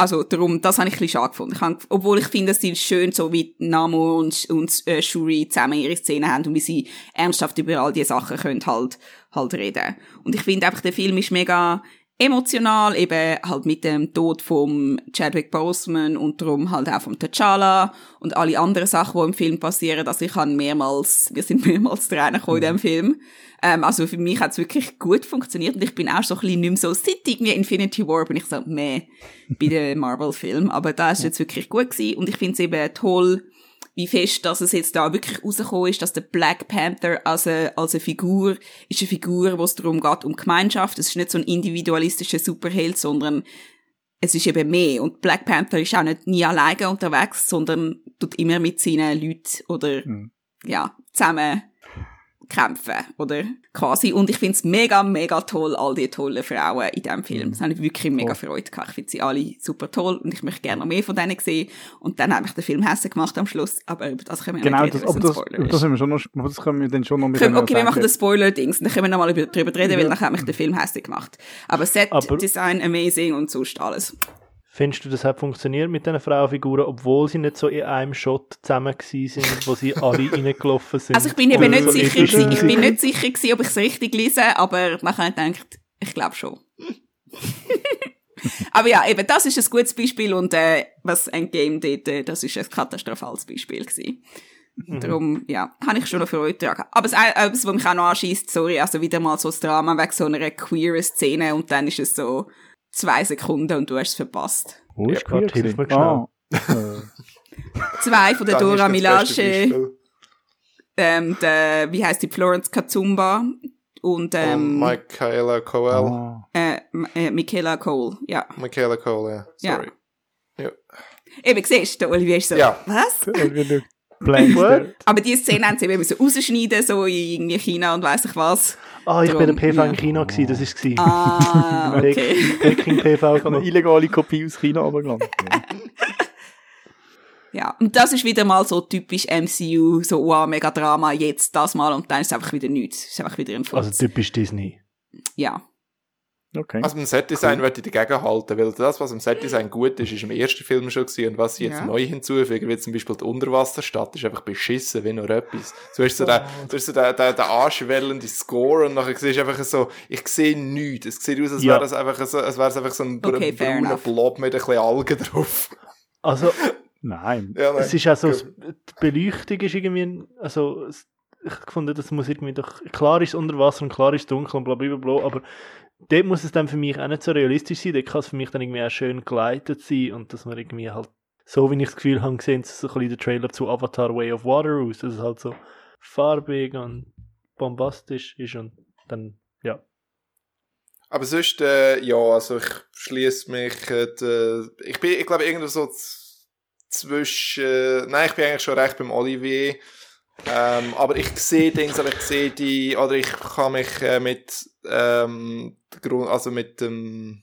Speaker 2: Also darum, das habe ich ein bisschen schade gefunden. Ich habe, obwohl ich finde, es ist schön, so wie Namo und, und äh, Shuri zusammen ihre Szenen haben und wie sie ernsthaft über all diese Sachen können halt, halt reden. Und ich finde einfach, der Film ist mega emotional, eben halt mit dem Tod vom Chadwick Boseman und darum halt auch vom T'Challa und alle anderen Sachen, die im Film passieren. Also ich habe mehrmals, wir sind mehrmals Tränen gekommen in diesem Film. Ähm, also für mich hat es wirklich gut funktioniert und ich bin auch so ein bisschen nicht mehr so seit irgendwie Infinity War bin ich so, meh, bei den Marvel-Filmen. Aber da ist jetzt wirklich gut gewesen und ich finde es eben toll, wie fest, dass es jetzt da wirklich rausgekommen ist, dass der Black Panther als eine, als eine Figur ist eine Figur, wo es darum geht, um Gemeinschaft. Es ist nicht so ein individualistischer Superheld, sondern es ist eben mehr. Und Black Panther ist auch nicht nie alleine unterwegs, sondern tut immer mit seinen Leuten oder,
Speaker 1: Mhm.
Speaker 2: ja, zusammen kämpfen, oder? Quasi. Und ich find's mega, mega toll, all die tollen Frauen in diesem Film. Das habe ich wirklich mega Freude gehabt. Ich finde sie alle super toll und ich möchte gerne noch mehr von denen sehen. Und dann habe ich den Film hässlich gemacht am Schluss, aber über das können wir
Speaker 1: Genau,
Speaker 2: nicht
Speaker 1: das,
Speaker 2: reden, weil es
Speaker 1: das,
Speaker 2: Spoiler ist.
Speaker 1: das, sind wir schon noch, aber das können wir dann schon noch mit
Speaker 2: Können- Okay, wir machen das Spoiler-Dings, dann können wir nochmal über, drüber reden, weil
Speaker 1: Ja.
Speaker 2: dann hat mich der Film hässlich gemacht. Aber Set,
Speaker 4: Aber-
Speaker 2: Design, amazing und sonst alles.
Speaker 4: Findest du, das hat funktioniert mit diesen Frauenfiguren, obwohl sie nicht so in einem Shot zusammen sind, wo sie alle reingelaufen sind?
Speaker 2: Also ich bin eben
Speaker 4: Und
Speaker 2: nicht
Speaker 4: so
Speaker 2: sicher gewesen, ich bin nicht sicher gewesen, ob ich es richtig lese, aber man kann gedacht, ich glaube schon. aber ja, eben, das ist ein gutes Beispiel und äh, was Endgame dort, äh, das ist ein katastrophales Beispiel gewesen. Darum, ja, habe ich schon noch Freude daran. Aber es, äh, etwas, was mich auch noch anschießt, sorry, also wieder mal so das Drama wegen so einer queeren Szene und dann ist es so zwei Sekunden und du hast es verpasst.
Speaker 1: Wo ist
Speaker 4: Ja,
Speaker 1: queer
Speaker 4: hilf mir
Speaker 1: gewesen? Ah,
Speaker 2: Zwei von der Dora Milaje, ähm, der, wie heißt die, Florence Kazumba und,
Speaker 3: Und
Speaker 2: ähm,
Speaker 3: Michaela Coel.
Speaker 1: Ah.
Speaker 2: äh, äh, Michaela Cole, ja.
Speaker 3: Michaela Cole, ja.
Speaker 2: Ja.
Speaker 3: Sorry. Ja.
Speaker 2: Eben, siehst du, der Olivier ist so,
Speaker 3: Ja.
Speaker 2: was? Aber diese Szene haben sie eben so rausschneiden, so in irgendwie China und weiss ich was.
Speaker 4: Ah, ich bin
Speaker 2: Drum,
Speaker 4: der PV
Speaker 2: ja.
Speaker 4: im Kino gewesen, das ist es.
Speaker 2: Ah, okay.
Speaker 4: Peking PV
Speaker 1: Ich habe eine illegale Kopie aus China runtergeladen.
Speaker 2: Ja, und das ist wieder mal so typisch MCU, so, wow, mega Drama, jetzt das mal und dann ist es einfach wieder nichts. Es ist einfach wieder ein Furz.
Speaker 4: Also typisch Disney.
Speaker 2: ja.
Speaker 1: Okay.
Speaker 3: Also beim Setdesign würde ich dagegen halten, weil das, was im Setdesign gut ist, ist im ersten Film schon gewesen und was sie jetzt
Speaker 2: Ja.
Speaker 3: neu hinzufügen, wie zum Beispiel die Unterwasserstadt, ist einfach beschissen, wie nur etwas. Du hast so den, du hast so den, den, den anschwellenden Score und nachher siehst du einfach so, ich sehe nichts. Es sieht aus, als
Speaker 4: Ja.
Speaker 3: wäre es einfach so, als wäre es einfach so ein br-
Speaker 2: Okay,
Speaker 3: brauner
Speaker 2: enough.
Speaker 3: Blob mit ein bisschen Algen drauf.
Speaker 4: Also,
Speaker 1: Nein.
Speaker 3: Ja, nein.
Speaker 4: es ist auch so, die Beleuchtung ist irgendwie, ein- also, ich fand, das muss irgendwie doch, klar ist es unter Wasser und klar ist es dunkel und bla bla bla, bla, aber dort muss es dann für mich auch nicht so realistisch sein, dort kann es für mich dann irgendwie auch schön geleitet sein und dass man irgendwie halt, so wie ich das Gefühl habe, gesehen, so ein bisschen der Trailer zu Avatar Way of Water aus, dass es halt so farbig und bombastisch ist und dann, ja.
Speaker 3: Aber sonst, äh, ja, also ich schließe mich, äh, ich bin, ich glaube, irgendwo so zwischen, äh, nein, ich bin eigentlich schon recht beim Olivier, ähm, aber ich sehe Dings, aber ich sehe die, oder ich kann mich äh, mit, ähm, also mit dem,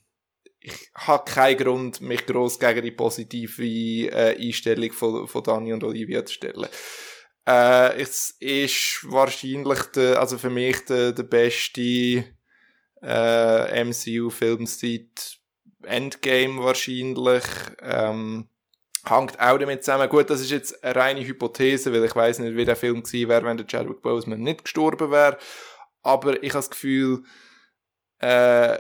Speaker 3: ich habe keinen Grund, mich gross gegen die positive äh, Einstellung von, von Dani und Olivia zu stellen. Äh, es ist wahrscheinlich der, also für mich der, der beste äh, MCU-Film seit Endgame wahrscheinlich. Ähm, hängt auch damit zusammen. Gut, das ist jetzt eine reine Hypothese, weil ich weiß nicht, wie der Film gewesen wäre, wenn der Chadwick Boseman nicht gestorben wäre. Aber ich habe das Gefühl, äh,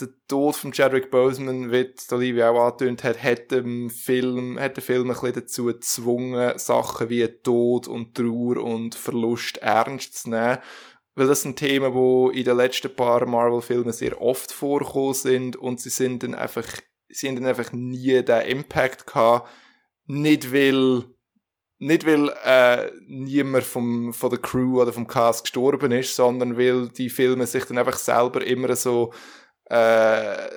Speaker 3: der Tod von Chadwick Boseman, wie Olivia auch angetönt hat, hat den Film, hat den Film ein bisschen dazu gezwungen, Sachen wie Tod und Trauer und Verlust ernst zu nehmen. Weil das sind Themen, die in den letzten paar Marvel-Filmen sehr oft vorgekommen sind und sie sind dann einfach, sie haben dann einfach nie den Impact gehabt. Nicht weil, nicht weil äh, niemand vom, von der Crew oder vom Cast gestorben ist, sondern weil die Filme sich dann einfach selber immer so äh,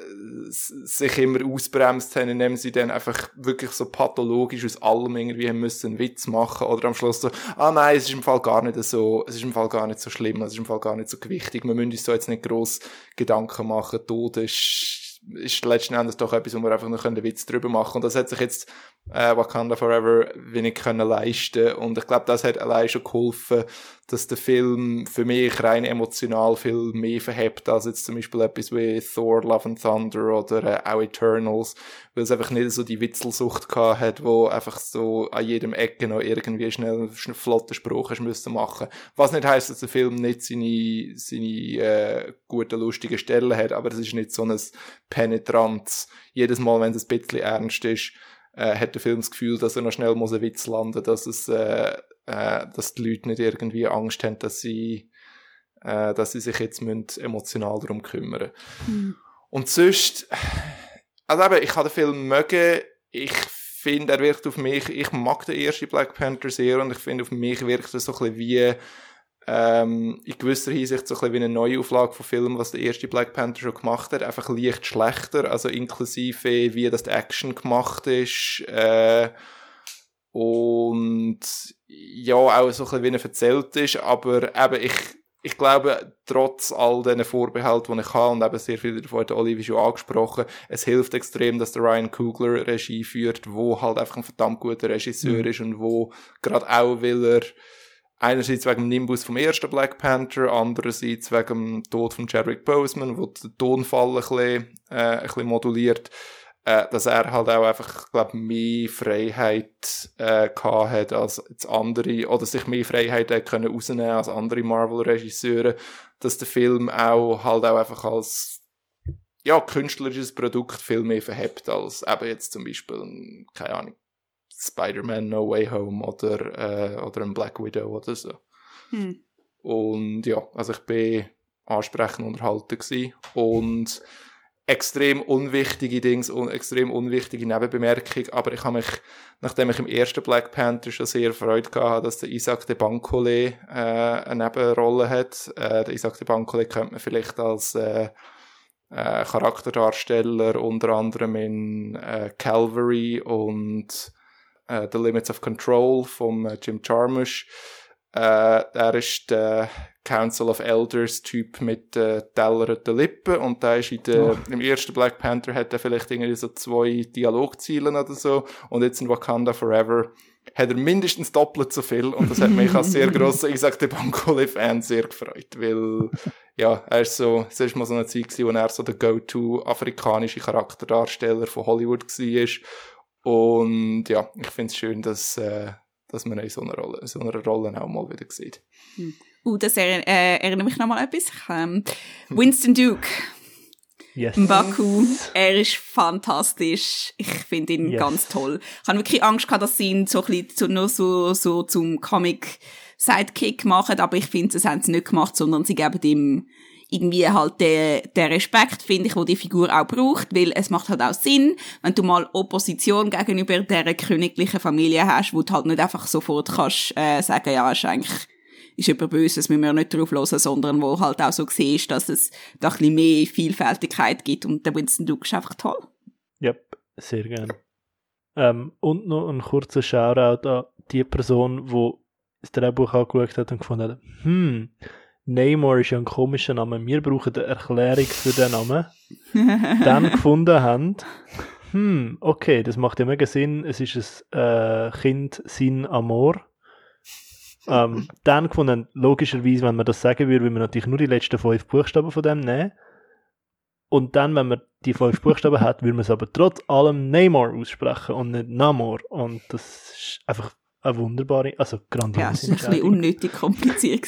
Speaker 3: sich immer ausbremst haben, indem sie dann einfach wirklich so pathologisch aus allem irgendwie haben müssen einen Witz machen oder am Schluss so, ah nein, es ist im Fall gar nicht so, es ist im Fall gar nicht so schlimm, es ist im Fall gar nicht so gewichtig, wir müssen uns so jetzt nicht gross Gedanken machen, Tod ist, ist letzten Endes doch etwas, wo wir einfach noch einen Witz drüber machen und das hat sich jetzt äh, Wakanda Forever wenig können leisten. Und ich glaube, das hat allein schon geholfen, dass der Film für mich rein emotional viel mehr verhebt als jetzt zum Beispiel etwas wie Thor, Love and Thunder oder äh, auch Eternals, weil es einfach nicht so die Witzelsucht gehabt hat, wo einfach so an jedem Ecke noch irgendwie schnell einen flotten Spruch hast müssen machen. Was nicht heißt, dass der Film nicht seine, seine äh, guten, lustigen Stellen hat, aber es ist nicht so ein penetrantes, jedes Mal, wenn es ein bisschen ernst ist, äh, hat der Film das Gefühl, dass er noch schnell muss einen Witz landen, dass es, äh, äh, dass die Leute nicht irgendwie Angst haben, dass sie, äh, dass sie sich jetzt müssen emotional darum kümmern. Und sonst, also eben, ich kann den Film mögen, ich finde, er wirkt auf mich, ich mag den ersten Black Panther sehr und ich finde, auf mich wirkt er so ein bisschen wie, ähm, in gewisser Hinsicht so ein bisschen wie eine Neuauflage von Filmen, was der erste Black Panther schon gemacht hat, einfach leicht schlechter, also inklusive wie das die Action gemacht ist, äh, und ja, auch so ein bisschen wie er erzählt ist, aber eben ich, ich glaube, trotz all diesen Vorbehalten, die ich habe, und eben sehr viel davon hat Olivier schon angesprochen, es hilft extrem, dass der Ryan Coogler Regie führt, wo halt einfach ein verdammt guter Regisseur ist und wo gerade auch, weil er einerseits wegen dem Nimbus vom ersten Black Panther, andererseits wegen dem Tod von Chadwick Boseman, wo der Tonfall ein bisschen, äh, ein bisschen moduliert, äh, dass er halt auch einfach, glaub, mehr Freiheit äh, gehabt hat als jetzt andere, oder sich mehr Freiheit hat können rausnehmen als andere Marvel-Regisseure, dass der Film auch halt auch einfach als ja, künstlerisches Produkt viel mehr verhebt als eben jetzt zum Beispiel, ein, keine Ahnung, Spider-Man No Way Home oder, äh, oder ein Black Widow oder so.
Speaker 2: Hm.
Speaker 3: Und ja, also ich bin ansprechend unterhalten gewesen. Und extrem unwichtige Dings und extrem unwichtige Nebenbemerkung, aber ich habe mich, nachdem ich im ersten Black Panther schon sehr Freude habe, dass der Isaac de Bancole äh, eine Nebenrolle hat. Äh, der Isaac de Bancole kennt man vielleicht als äh, äh, Charakterdarsteller unter anderem in äh, Calvary und äh, The Limits of Control von äh, Jim Jarmusch. Äh, er ist der Council of Elders Typ mit äh, tellerten Lippen und da ist in der, oh. im ersten Black Panther hat er vielleicht irgendwie so zwei Dialogziele oder so und jetzt in Wakanda Forever hat er mindestens doppelt so viel und das hat mich als sehr grosser Isaac de Bancole-Fan sehr gefreut, weil ja, er ist so, es ist mal so eine Zeit gewesen, wo er so der go-to afrikanische Charakterdarsteller von Hollywood war und ja, ich finde es schön, dass, äh, dass man ihn in so einer Rolle, in so einer Rolle auch mal wieder sieht.
Speaker 2: Hm. Uh, das er, äh, erinnert mich nochmal etwas. Ähm, Winston Duke. Yes. Mbaku, er ist fantastisch. Ich finde ihn yes. ganz toll. Ich habe wirklich Angst gehabt, dass sie ihn so ein bisschen nur so, so zum Comic-Sidekick machen, aber ich finde, das haben sie nicht gemacht, sondern sie geben ihm irgendwie halt der, der Respekt, finde ich, wo die Figur auch braucht, weil es macht halt auch Sinn, wenn du mal Opposition gegenüber der königlichen Familie hast, wo du halt nicht einfach sofort kannst äh, sagen, ja, ist eigentlich ist böse, das müssen wir nicht drauf hören, sondern wo halt auch so siehst, dass es da ein bisschen mehr Vielfältigkeit gibt und der Winston Duke ist einfach toll.
Speaker 4: Ja, yep, sehr gerne. Ähm, und noch ein kurzer Shoutout an die Person, die das Drehbuch angeschaut hat und gefunden hat, hm, Namor ist ja ein komischer Name, wir brauchen eine Erklärung für den Namen. Dann gefunden haben, hm, okay, das macht ja mega Sinn, es ist ein äh, Kind sin Amor. Ähm, dann gefunden, logischerweise, wenn man das sagen würde, würde man natürlich nur die letzten fünf Buchstaben von dem nehmen. Und dann, wenn man die fünf Buchstaben hat, würde man es aber trotz allem Namor aussprechen und nicht Namor. Und das ist einfach eine wunderbare, also grandiose
Speaker 2: Ja, es war ein bisschen unnötig kompliziert.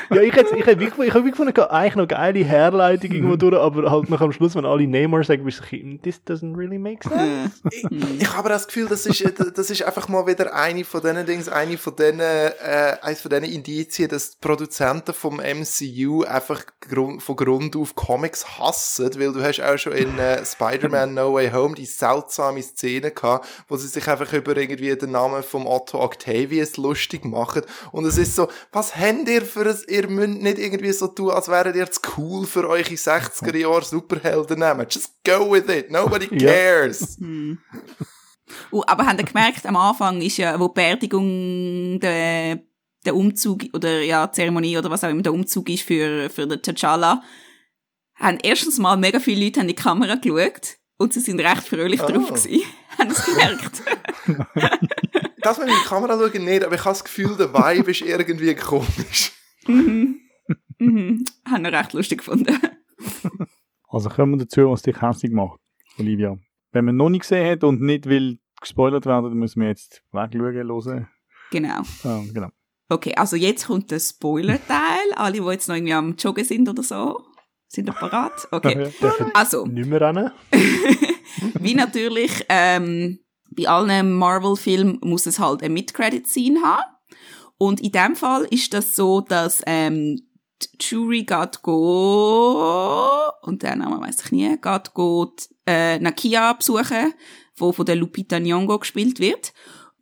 Speaker 4: ja, ich hätte ich hätt wirklich, ich hab gefunden, eigentlich noch geile Herleitung irgendwo durch, aber halt noch am Schluss, wenn alle Neymar sagen, bist du so, this doesn't really make sense.
Speaker 3: ich, ich habe das Gefühl, das ist, das ist einfach mal wieder eine von diesen Dings, eine von diesen, äh, eines von diesen Indizien, dass die Produzenten vom MCU einfach grund, von Grund auf Comics hassen, weil du hast auch schon in äh, Spider-Man No Way Home die seltsame Szene gehabt, wo sie sich einfach über irgendwie den Namen vom Otto Octavius lustig machen. Und es ist so, was habt ihr für ein, ihr müsst nicht irgendwie so tun, als wäret ihr zu cool für eure 60er Jahre Superhelden nehmen. Just go with it. Nobody cares.
Speaker 2: Hm. uh, aber habt ihr gemerkt, am Anfang ist ja, wo die Beerdigung der, der Umzug oder ja, Zeremonie oder was auch immer der Umzug ist für, für den T'Challa, haben erstens mal mega viele Leute in die Kamera geschaut und sie sind recht fröhlich oh. drauf gewesen. haben das gemerkt?
Speaker 3: das mit der Kamera schauen nicht, aber ich habe das Gefühl, der Vibe ist irgendwie komisch. Mhm.
Speaker 2: Mhm. Haben wir recht lustig gefunden.
Speaker 1: Also kommen wir dazu, was dich hässlich macht, Olivia. Wenn man noch nicht gesehen hat und nicht will gespoilert werden, dann müssen wir jetzt wegschauen, hören.
Speaker 2: Genau.
Speaker 1: Ah, genau.
Speaker 2: Okay, also jetzt kommt der Spoiler-Teil. Alle, die jetzt noch irgendwie am Joggen sind oder so, sind ihr parat? Okay. also.
Speaker 4: Nicht mehr rennen.
Speaker 2: wie natürlich ähm, bei allen Marvel-Filmen muss es halt eine Mid-Credit-Scene haben. Und in dem Fall ist das so, dass ähm, Jury geht go und der Name weiß ich nie, geht go äh, Nakia besuchen, wo von der Lupita Nyong'o gespielt wird.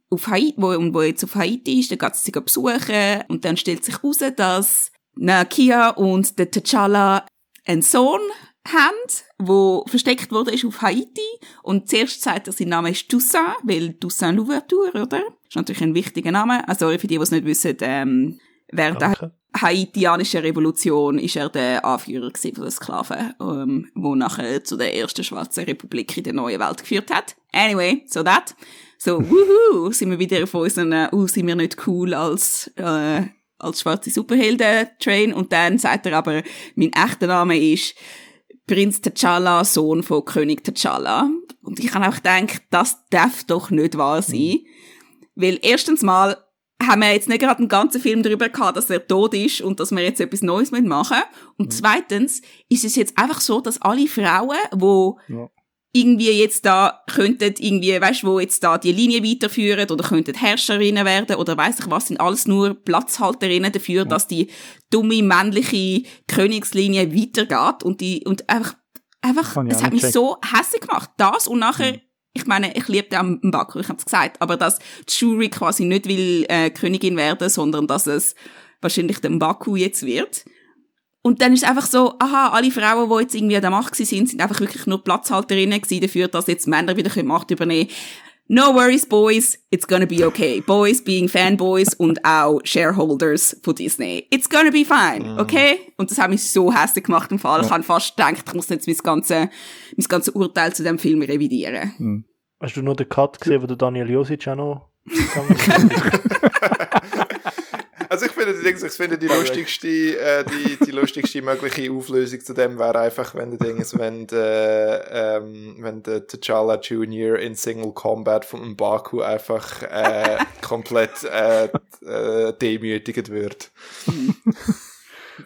Speaker 2: Auf Haiti, wo, wo jetzt auf Haiti ist, dann geht sie besuchen und dann stellt sich heraus, dass Nakia und der T'Challa einen Sohn haben, wo versteckt wurde ist auf Haiti und zuerst sagt er, sein Name ist Toussaint, weil Toussaint Louverture, oder? Das ist natürlich ein wichtiger Name. Also für die, die es nicht wissen, ähm, während der haitianischen Revolution ist er der Anführer von den Sklaven, ähm, wo nachher zu der ersten schwarzen Republik in der neuen Welt geführt hat. Anyway, so that. So, wuhu, sind wir wieder von unseren, uh, sind wir nicht cool als, äh, als schwarze Superhelden-Train. Und dann sagt er aber, mein echter Name ist Prinz T'Challa, Sohn von König T'Challa. Und ich habe auch gedacht, das darf doch nicht wahr sein. Weil erstens mal haben wir jetzt nicht gerade einen ganzen Film darüber gehabt, dass er tot ist und dass wir jetzt etwas Neues machen müssen. Und mhm. zweitens ist es jetzt einfach so, dass alle Frauen, die ja irgendwie jetzt da könnten irgendwie, weißt, wo jetzt da die Linie weiterführen oder könnten Herrscherinnen werden oder weiß ich was, sind alles nur Platzhalterinnen dafür, dass die dumme männliche Königslinie weitergeht und die, und einfach einfach, es hat mich
Speaker 1: nicht
Speaker 2: so hässlich gemacht. Das und nachher,
Speaker 1: Mhm.
Speaker 2: ich meine, ich liebe den Mbaku, ich habe es gesagt, aber dass Shuri quasi nicht will äh, Königin werden, sondern dass es wahrscheinlich der Mbaku jetzt wird. Und dann ist es einfach so, aha, alle Frauen, die jetzt irgendwie an der Macht sind, sind einfach wirklich nur Platzhalterinnen gewesen dafür, dass jetzt Männer wieder Macht übernehmen können. No worries, boys. It's gonna be okay. Boys being Fanboys und auch Shareholders von Disney. It's gonna be fine, okay? Und das hat mich so hässlich gemacht im Fall. Ich habe fast gedacht, ich muss jetzt mein ganze, mein ganze Urteil zu dem Film revidieren.
Speaker 4: Hast du nur den Cut gesehen, wo der Daniel Josic auch noch?
Speaker 3: Also ich finde, ich finde die lustigste, äh, die, die lustigste mögliche Auflösung zu dem wäre einfach, wenn der Ding ist, wenn der, ähm, wenn der T'Challa Jr. in Single Combat von Mbaku einfach äh, komplett äh, äh, demütigt wird.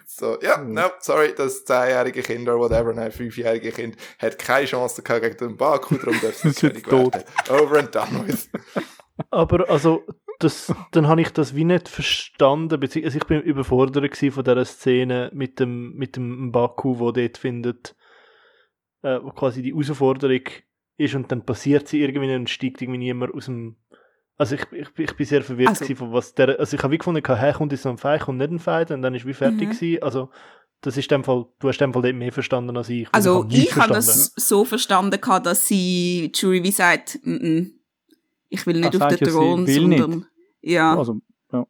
Speaker 3: So, ja, no, sorry, das zehnjährige Kind oder whatever, nein, fünfjährige Kind hat keine Chance gegen den Mbaku, darum darf es nicht werden. Over and done with.
Speaker 4: Aber also, das, dann habe ich das wie nicht verstanden, beziehungsweise ich bin überfordert von dieser Szene mit dem, mit dem Mbaku, wo dort findet, äh, wo quasi die Herausforderung ist und dann passiert sie irgendwie und steigt irgendwie niemand aus dem, also ich, ich, ich bin sehr verwirrt
Speaker 2: Also-
Speaker 4: von was der, also ich habe wie gefunden, hey, kommt jetzt noch ein Fight, kommt nicht ein Fight und dann ist wie fertig
Speaker 2: Mhm.
Speaker 4: gewesen, also das ist dem Fall, du hast dem Fall dort mehr verstanden als ich.
Speaker 2: Also, ich habe das so verstanden, dass sie Jury wie sagt, mm -mm, ich will nicht
Speaker 1: Ah,
Speaker 2: auf den
Speaker 1: ja,
Speaker 2: Thron,
Speaker 1: will nicht.
Speaker 2: sondern, ja,
Speaker 1: Also, ja.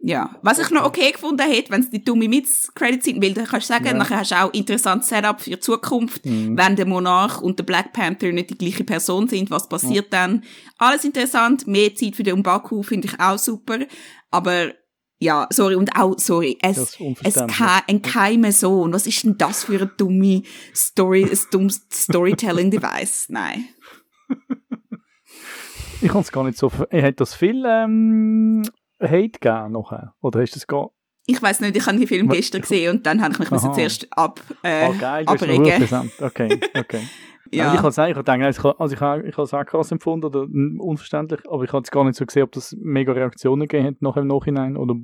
Speaker 2: ja. Was ich noch okay gefunden hätte, wenn es die dumme Mits-Credits sind, weil dann kannst du sagen,
Speaker 1: Ja.
Speaker 2: nachher hast du auch interessantes Setup für die Zukunft,
Speaker 1: Mhm.
Speaker 2: wenn der Monarch und der Black Panther nicht die gleiche Person sind, was passiert dann? Alles interessant, mehr Zeit für den Umbaku finde ich auch super, aber ja, sorry, und auch, sorry,
Speaker 1: Das
Speaker 2: es,
Speaker 1: ist
Speaker 2: es
Speaker 1: unverständlich.
Speaker 2: ke ein geheimer Sohn, was ist denn das für eine dumme Story, ein dummes Storytelling-Device? Nein.
Speaker 1: Ich kann es gar nicht so. ver- Er hat das viel ähm, Hate gegeben nachher. Oder hast du es gar.
Speaker 2: Ich weiß nicht, ich habe den Film gestern gesehen und dann habe ich mich
Speaker 1: Aha.
Speaker 2: zuerst ab, äh,
Speaker 1: Ah, geil,
Speaker 2: abregen.
Speaker 1: Okay, okay. ja. Ich kann sagen, ich habe gedacht, ich habe, also ich habe, ich habe es auch krass empfunden oder mm, unverständlich, aber ich habe es gar nicht so gesehen, ob das mega Reaktionen gegeben hat nachher im Nachhinein oder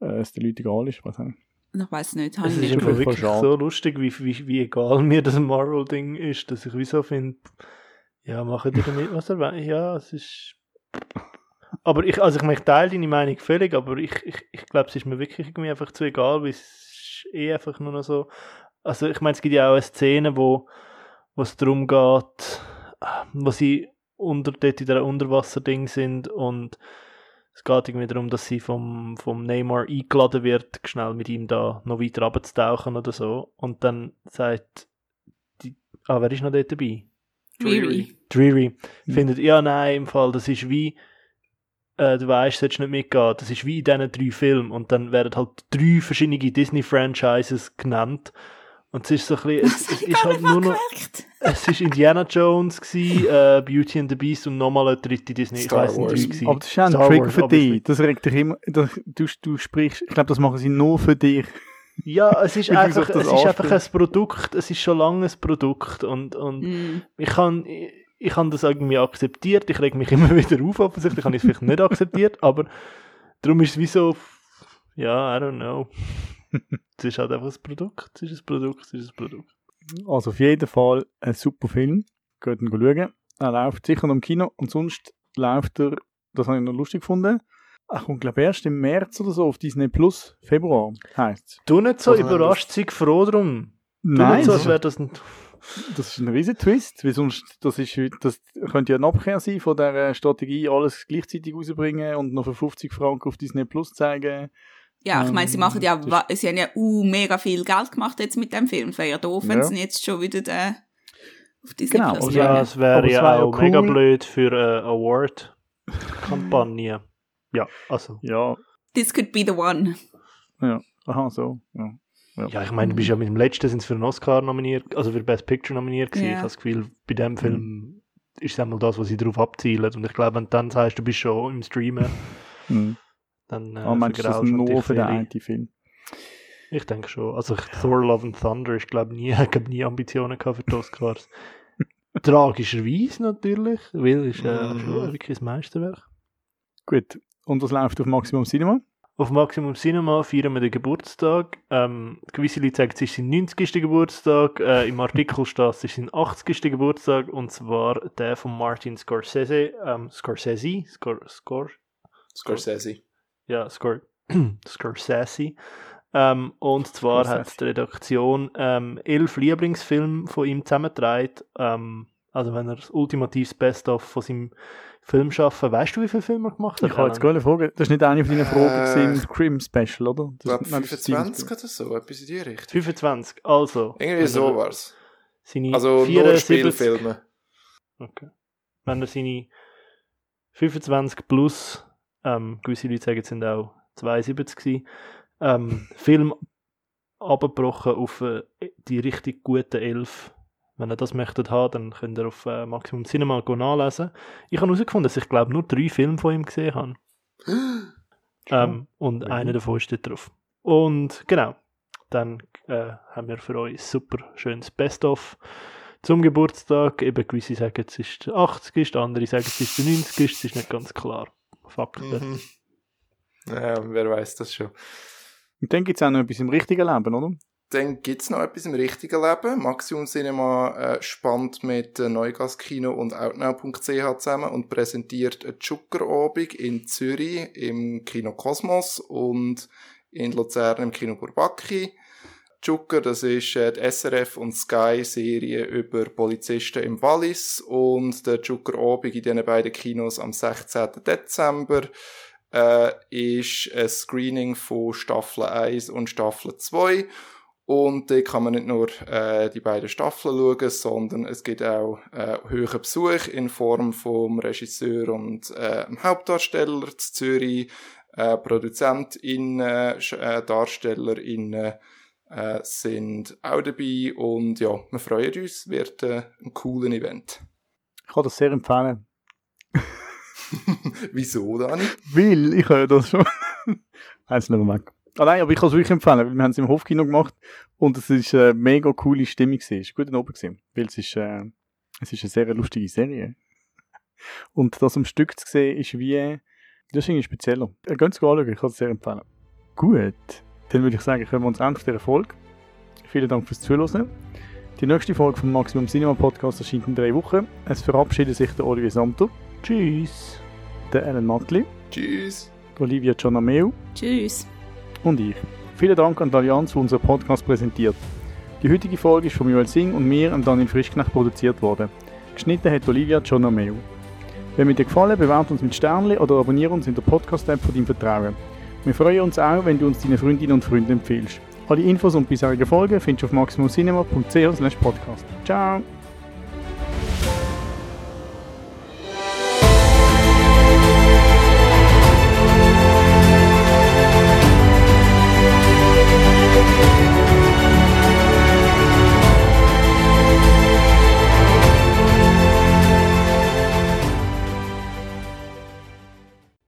Speaker 1: äh, es den Leuten egal ist.
Speaker 2: Ich weiß nicht, habe
Speaker 4: Es
Speaker 2: ich
Speaker 4: ist
Speaker 2: nicht
Speaker 1: einfach
Speaker 4: einfach
Speaker 1: voll
Speaker 4: wirklich so lustig, wie, wie, wie egal mir das Marvel-Ding ist, dass ich wieso finde, ja, machen die damit, was er will. Ja, es ist. Aber ich, also ich, meine, ich teile deine Meinung völlig, aber ich, ich, ich glaube, es ist mir wirklich irgendwie einfach zu egal, weil es ist eh einfach nur noch so. Also ich meine, es gibt ja auch eine Szene, wo, wo es darum geht, wo sie unter, dort in dieser Unterwasserding sind und es geht irgendwie darum, dass sie vom, vom Neymar eingeladen wird, schnell mit ihm da noch weiter runterzutauchen oder so. Und dann sagt die, ah, wer ist noch dort dabei?
Speaker 2: Dreary.
Speaker 4: Dreary
Speaker 1: Mhm.
Speaker 4: findet, ja, nein, im Fall, das ist wie, äh, du weißt, solltest nicht mitgehen, das ist wie in diesen drei Filmen und dann werden halt drei verschiedene Disney-Franchises genannt. Und es ist so ein bisschen, es, es ist halt nur noch,
Speaker 2: gemerkt.
Speaker 4: es ist Indiana Jones gsi, äh, Beauty and the Beast und nochmal eine dritte Disney,
Speaker 3: Star
Speaker 4: ich weiss
Speaker 3: Wars.
Speaker 4: nicht, drei.
Speaker 1: Aber das ist auch ein
Speaker 4: Star
Speaker 1: Trick
Speaker 4: Wars,
Speaker 1: für dich. Das regt dich immer. Das, du, du sprichst. Ich glaube, das machen sie nur für dich.
Speaker 4: Ja, es ist einfach, es ist einfach ein. Produkt, es ist schon lange ein Produkt und, und
Speaker 2: Mm.
Speaker 4: ich kann, ich, ich habe das irgendwie akzeptiert, ich reg mich immer wieder auf, offensichtlich habe ich es vielleicht nicht akzeptiert, aber darum ist es wie so, ja, I don't know. es ist halt einfach ein Produkt, es ist ein Produkt, es ist ein Produkt.
Speaker 1: Also auf jeden Fall ein super Film. Geht ihn schauen. Er läuft sicher noch im Kino und sonst läuft er, das habe ich noch lustig gefunden, er kommt glaube ich erst im März oder so auf Disney Plus, Februar heisst
Speaker 4: Du nicht so
Speaker 3: Also,
Speaker 4: überrascht, sei froh drum. Du
Speaker 1: Nein,
Speaker 4: nicht so, als wäre das ein...
Speaker 1: das ist ein riesen Twist, weil sonst, das ist, das könnte ja eine Abkehr sein von der Strategie, alles gleichzeitig rausbringen und noch für 50 Franken auf Disney Plus zeigen.
Speaker 2: Ja, ich meine, sie
Speaker 1: Ähm,
Speaker 2: machen ja, sie haben ja uh, mega viel Geld gemacht jetzt mit dem Film. Wäre ja doof, wenn
Speaker 1: Ja.
Speaker 2: sie jetzt schon wieder äh, auf Disney
Speaker 1: Genau,
Speaker 2: Plus
Speaker 1: also
Speaker 4: Ja, es wäre ja
Speaker 1: wär
Speaker 4: auch mega
Speaker 1: cool.
Speaker 4: blöd für eine Award-Kampagne. ja, also...
Speaker 1: Ja,
Speaker 2: This could be the one.
Speaker 1: ja, aha, so, ja.
Speaker 4: Ja, ich meine, du bist ja mit dem letzten sind für einen Oscar nominiert, also für Best Picture nominiert gewesen.
Speaker 2: Ja.
Speaker 4: Ich habe das Gefühl, bei dem Film ist es einmal das, was sie darauf abzielen. Und ich glaube, wenn du dann sagst, du bist schon im Streamen,
Speaker 1: Mhm.
Speaker 4: dann äh,
Speaker 1: Ah, meinst du das
Speaker 4: vergraust
Speaker 1: nur für den einen Film?
Speaker 4: Ich denke schon. Also Thor Love and Thunder ist glaube nie, ich glaub, nie Ambitionen gehabt für die Oscars. Tragischerweise natürlich, weil es ist äh,
Speaker 3: Mhm.
Speaker 4: schon wirklich ein Meisterwerk.
Speaker 1: Gut, und das läuft auf Maximum Cinema?
Speaker 4: Auf Maximum Cinema feiern wir den Geburtstag. Ähm, gewisse Leute sagen, es ist sein 90. Geburtstag. Äh, Im Artikel steht, es ist sein 80. Geburtstag. Und zwar der von Martin Scorsese. Ähm, Scorsese? Scor Scor
Speaker 3: Scorsese.
Speaker 4: ja, Scor Scorsese. Ähm, und zwar
Speaker 1: Scorsese.
Speaker 4: hat die Redaktion ähm, elf Lieblingsfilme von ihm zusammengetragen. Ähm, also wenn er das ultimatives Best-of von seinem Film schaffen. Weißt du, wie viele Filme er gemacht hat?
Speaker 1: Ich habe jetzt gerade eine Frage. Das ist nicht eine von deinen Fragen
Speaker 3: Äh,
Speaker 1: im Scream-Special, oder?
Speaker 3: Ich
Speaker 1: Das nein, ist
Speaker 3: 25
Speaker 1: Steven
Speaker 3: oder so, etwas in die Richtung.
Speaker 4: 25. Also.
Speaker 3: Irgendwie
Speaker 4: wenn
Speaker 3: so
Speaker 4: er
Speaker 3: war's.
Speaker 4: Seine
Speaker 3: Also nur
Speaker 4: 74
Speaker 3: Spielfilme.
Speaker 4: Okay. Wenn er seine 25 plus, ähm, gewisse Leute sagen, es sind auch 72 gewesen, ähm, Film abgebrochen auf äh, die richtig guten 11. Wenn ihr das möchtet haben, dann könnt ihr auf äh, Maximum Cinema go nachlesen. Ich habe herausgefunden, dass ich glaube nur drei Filme von ihm gesehen habe. Ähm, und
Speaker 1: Mhm.
Speaker 4: einer davon steht drauf. Und genau, dann äh, haben wir für euch super schönes Best-of zum Geburtstag. Eben gewisse sagen, es ist der 80. andere sagen, es ist der 90. Es ist nicht ganz klar. Fakten.
Speaker 3: Mhm. Ja, wer weiß das schon.
Speaker 1: Und dann gibt es auch noch etwas im richtigen Leben, oder?
Speaker 3: Dann gibt's noch etwas im richtigen Leben. Maximum Cinema äh, spannt mit äh, Neugaskino und Outnow.ch zusammen und präsentiert eine Zuckerabend in Zürich im Kino Kosmos und in Luzern im Kino Bourbaki. Zucker, das ist äh, die SRF und Sky Serie über Polizisten im Wallis und der Zucker Abend in diesen beiden Kinos am 16. Dezember äh, ist ein Screening von Staffel 1 und Staffel 2 und da kann man nicht nur äh, die beiden Staffeln schauen, sondern es gibt auch äh, hohen Besuch in Form vom Regisseur und äh, dem Hauptdarsteller zu Zürich, äh, ProduzentInnen, äh, DarstellerInnen äh, sind auch dabei und ja, wir freuen uns, wird äh, ein cooles Event.
Speaker 1: Ich kann das sehr empfehlen.
Speaker 3: Wieso, Dani?
Speaker 1: Weil, ich höre das schon. Mehr weg. Ah, nein, aber ich kann es wirklich empfehlen, weil wir haben es im Hofkino gemacht und es ist eine mega coole Stimmung gewesen. Es ist gut oben gewesen, weil es ist, äh, es ist eine sehr lustige Serie. Und das am Stück zu sehen, ist wie, das ist irgendwie spezieller. Äh, Geht es anschauen, ich kann es sehr empfehlen. Gut, dann würde ich sagen, können wir uns auf dieser Folge. Vielen Dank fürs Zuhören. Die nächste Folge vom Maximum Cinema Podcast erscheint in drei Wochen. Es verabschiedet sich der Olivier Samter,
Speaker 4: Tschüss.
Speaker 1: der Alan Matli,
Speaker 3: Tschüss.
Speaker 1: Olivia Giannameu
Speaker 2: Tschüss.
Speaker 1: Und ich. Vielen Dank an die Allianz, die unseren Podcast präsentiert. Die heutige Folge ist von Joel Singh und mir, und Daniel Frischknecht, produziert worden. Geschnitten hat Olivia Giannameu. Wenn mir dir gefallen, bewerte uns mit Sternchen oder abonniere uns in der Podcast-App von deinem Vertrauen. Wir freuen uns auch, wenn du uns deinen Freundinnen und Freunden empfiehlst. Alle Infos und bisherige Folgen findest du auf maximumcinema.ch/podcast. Ciao!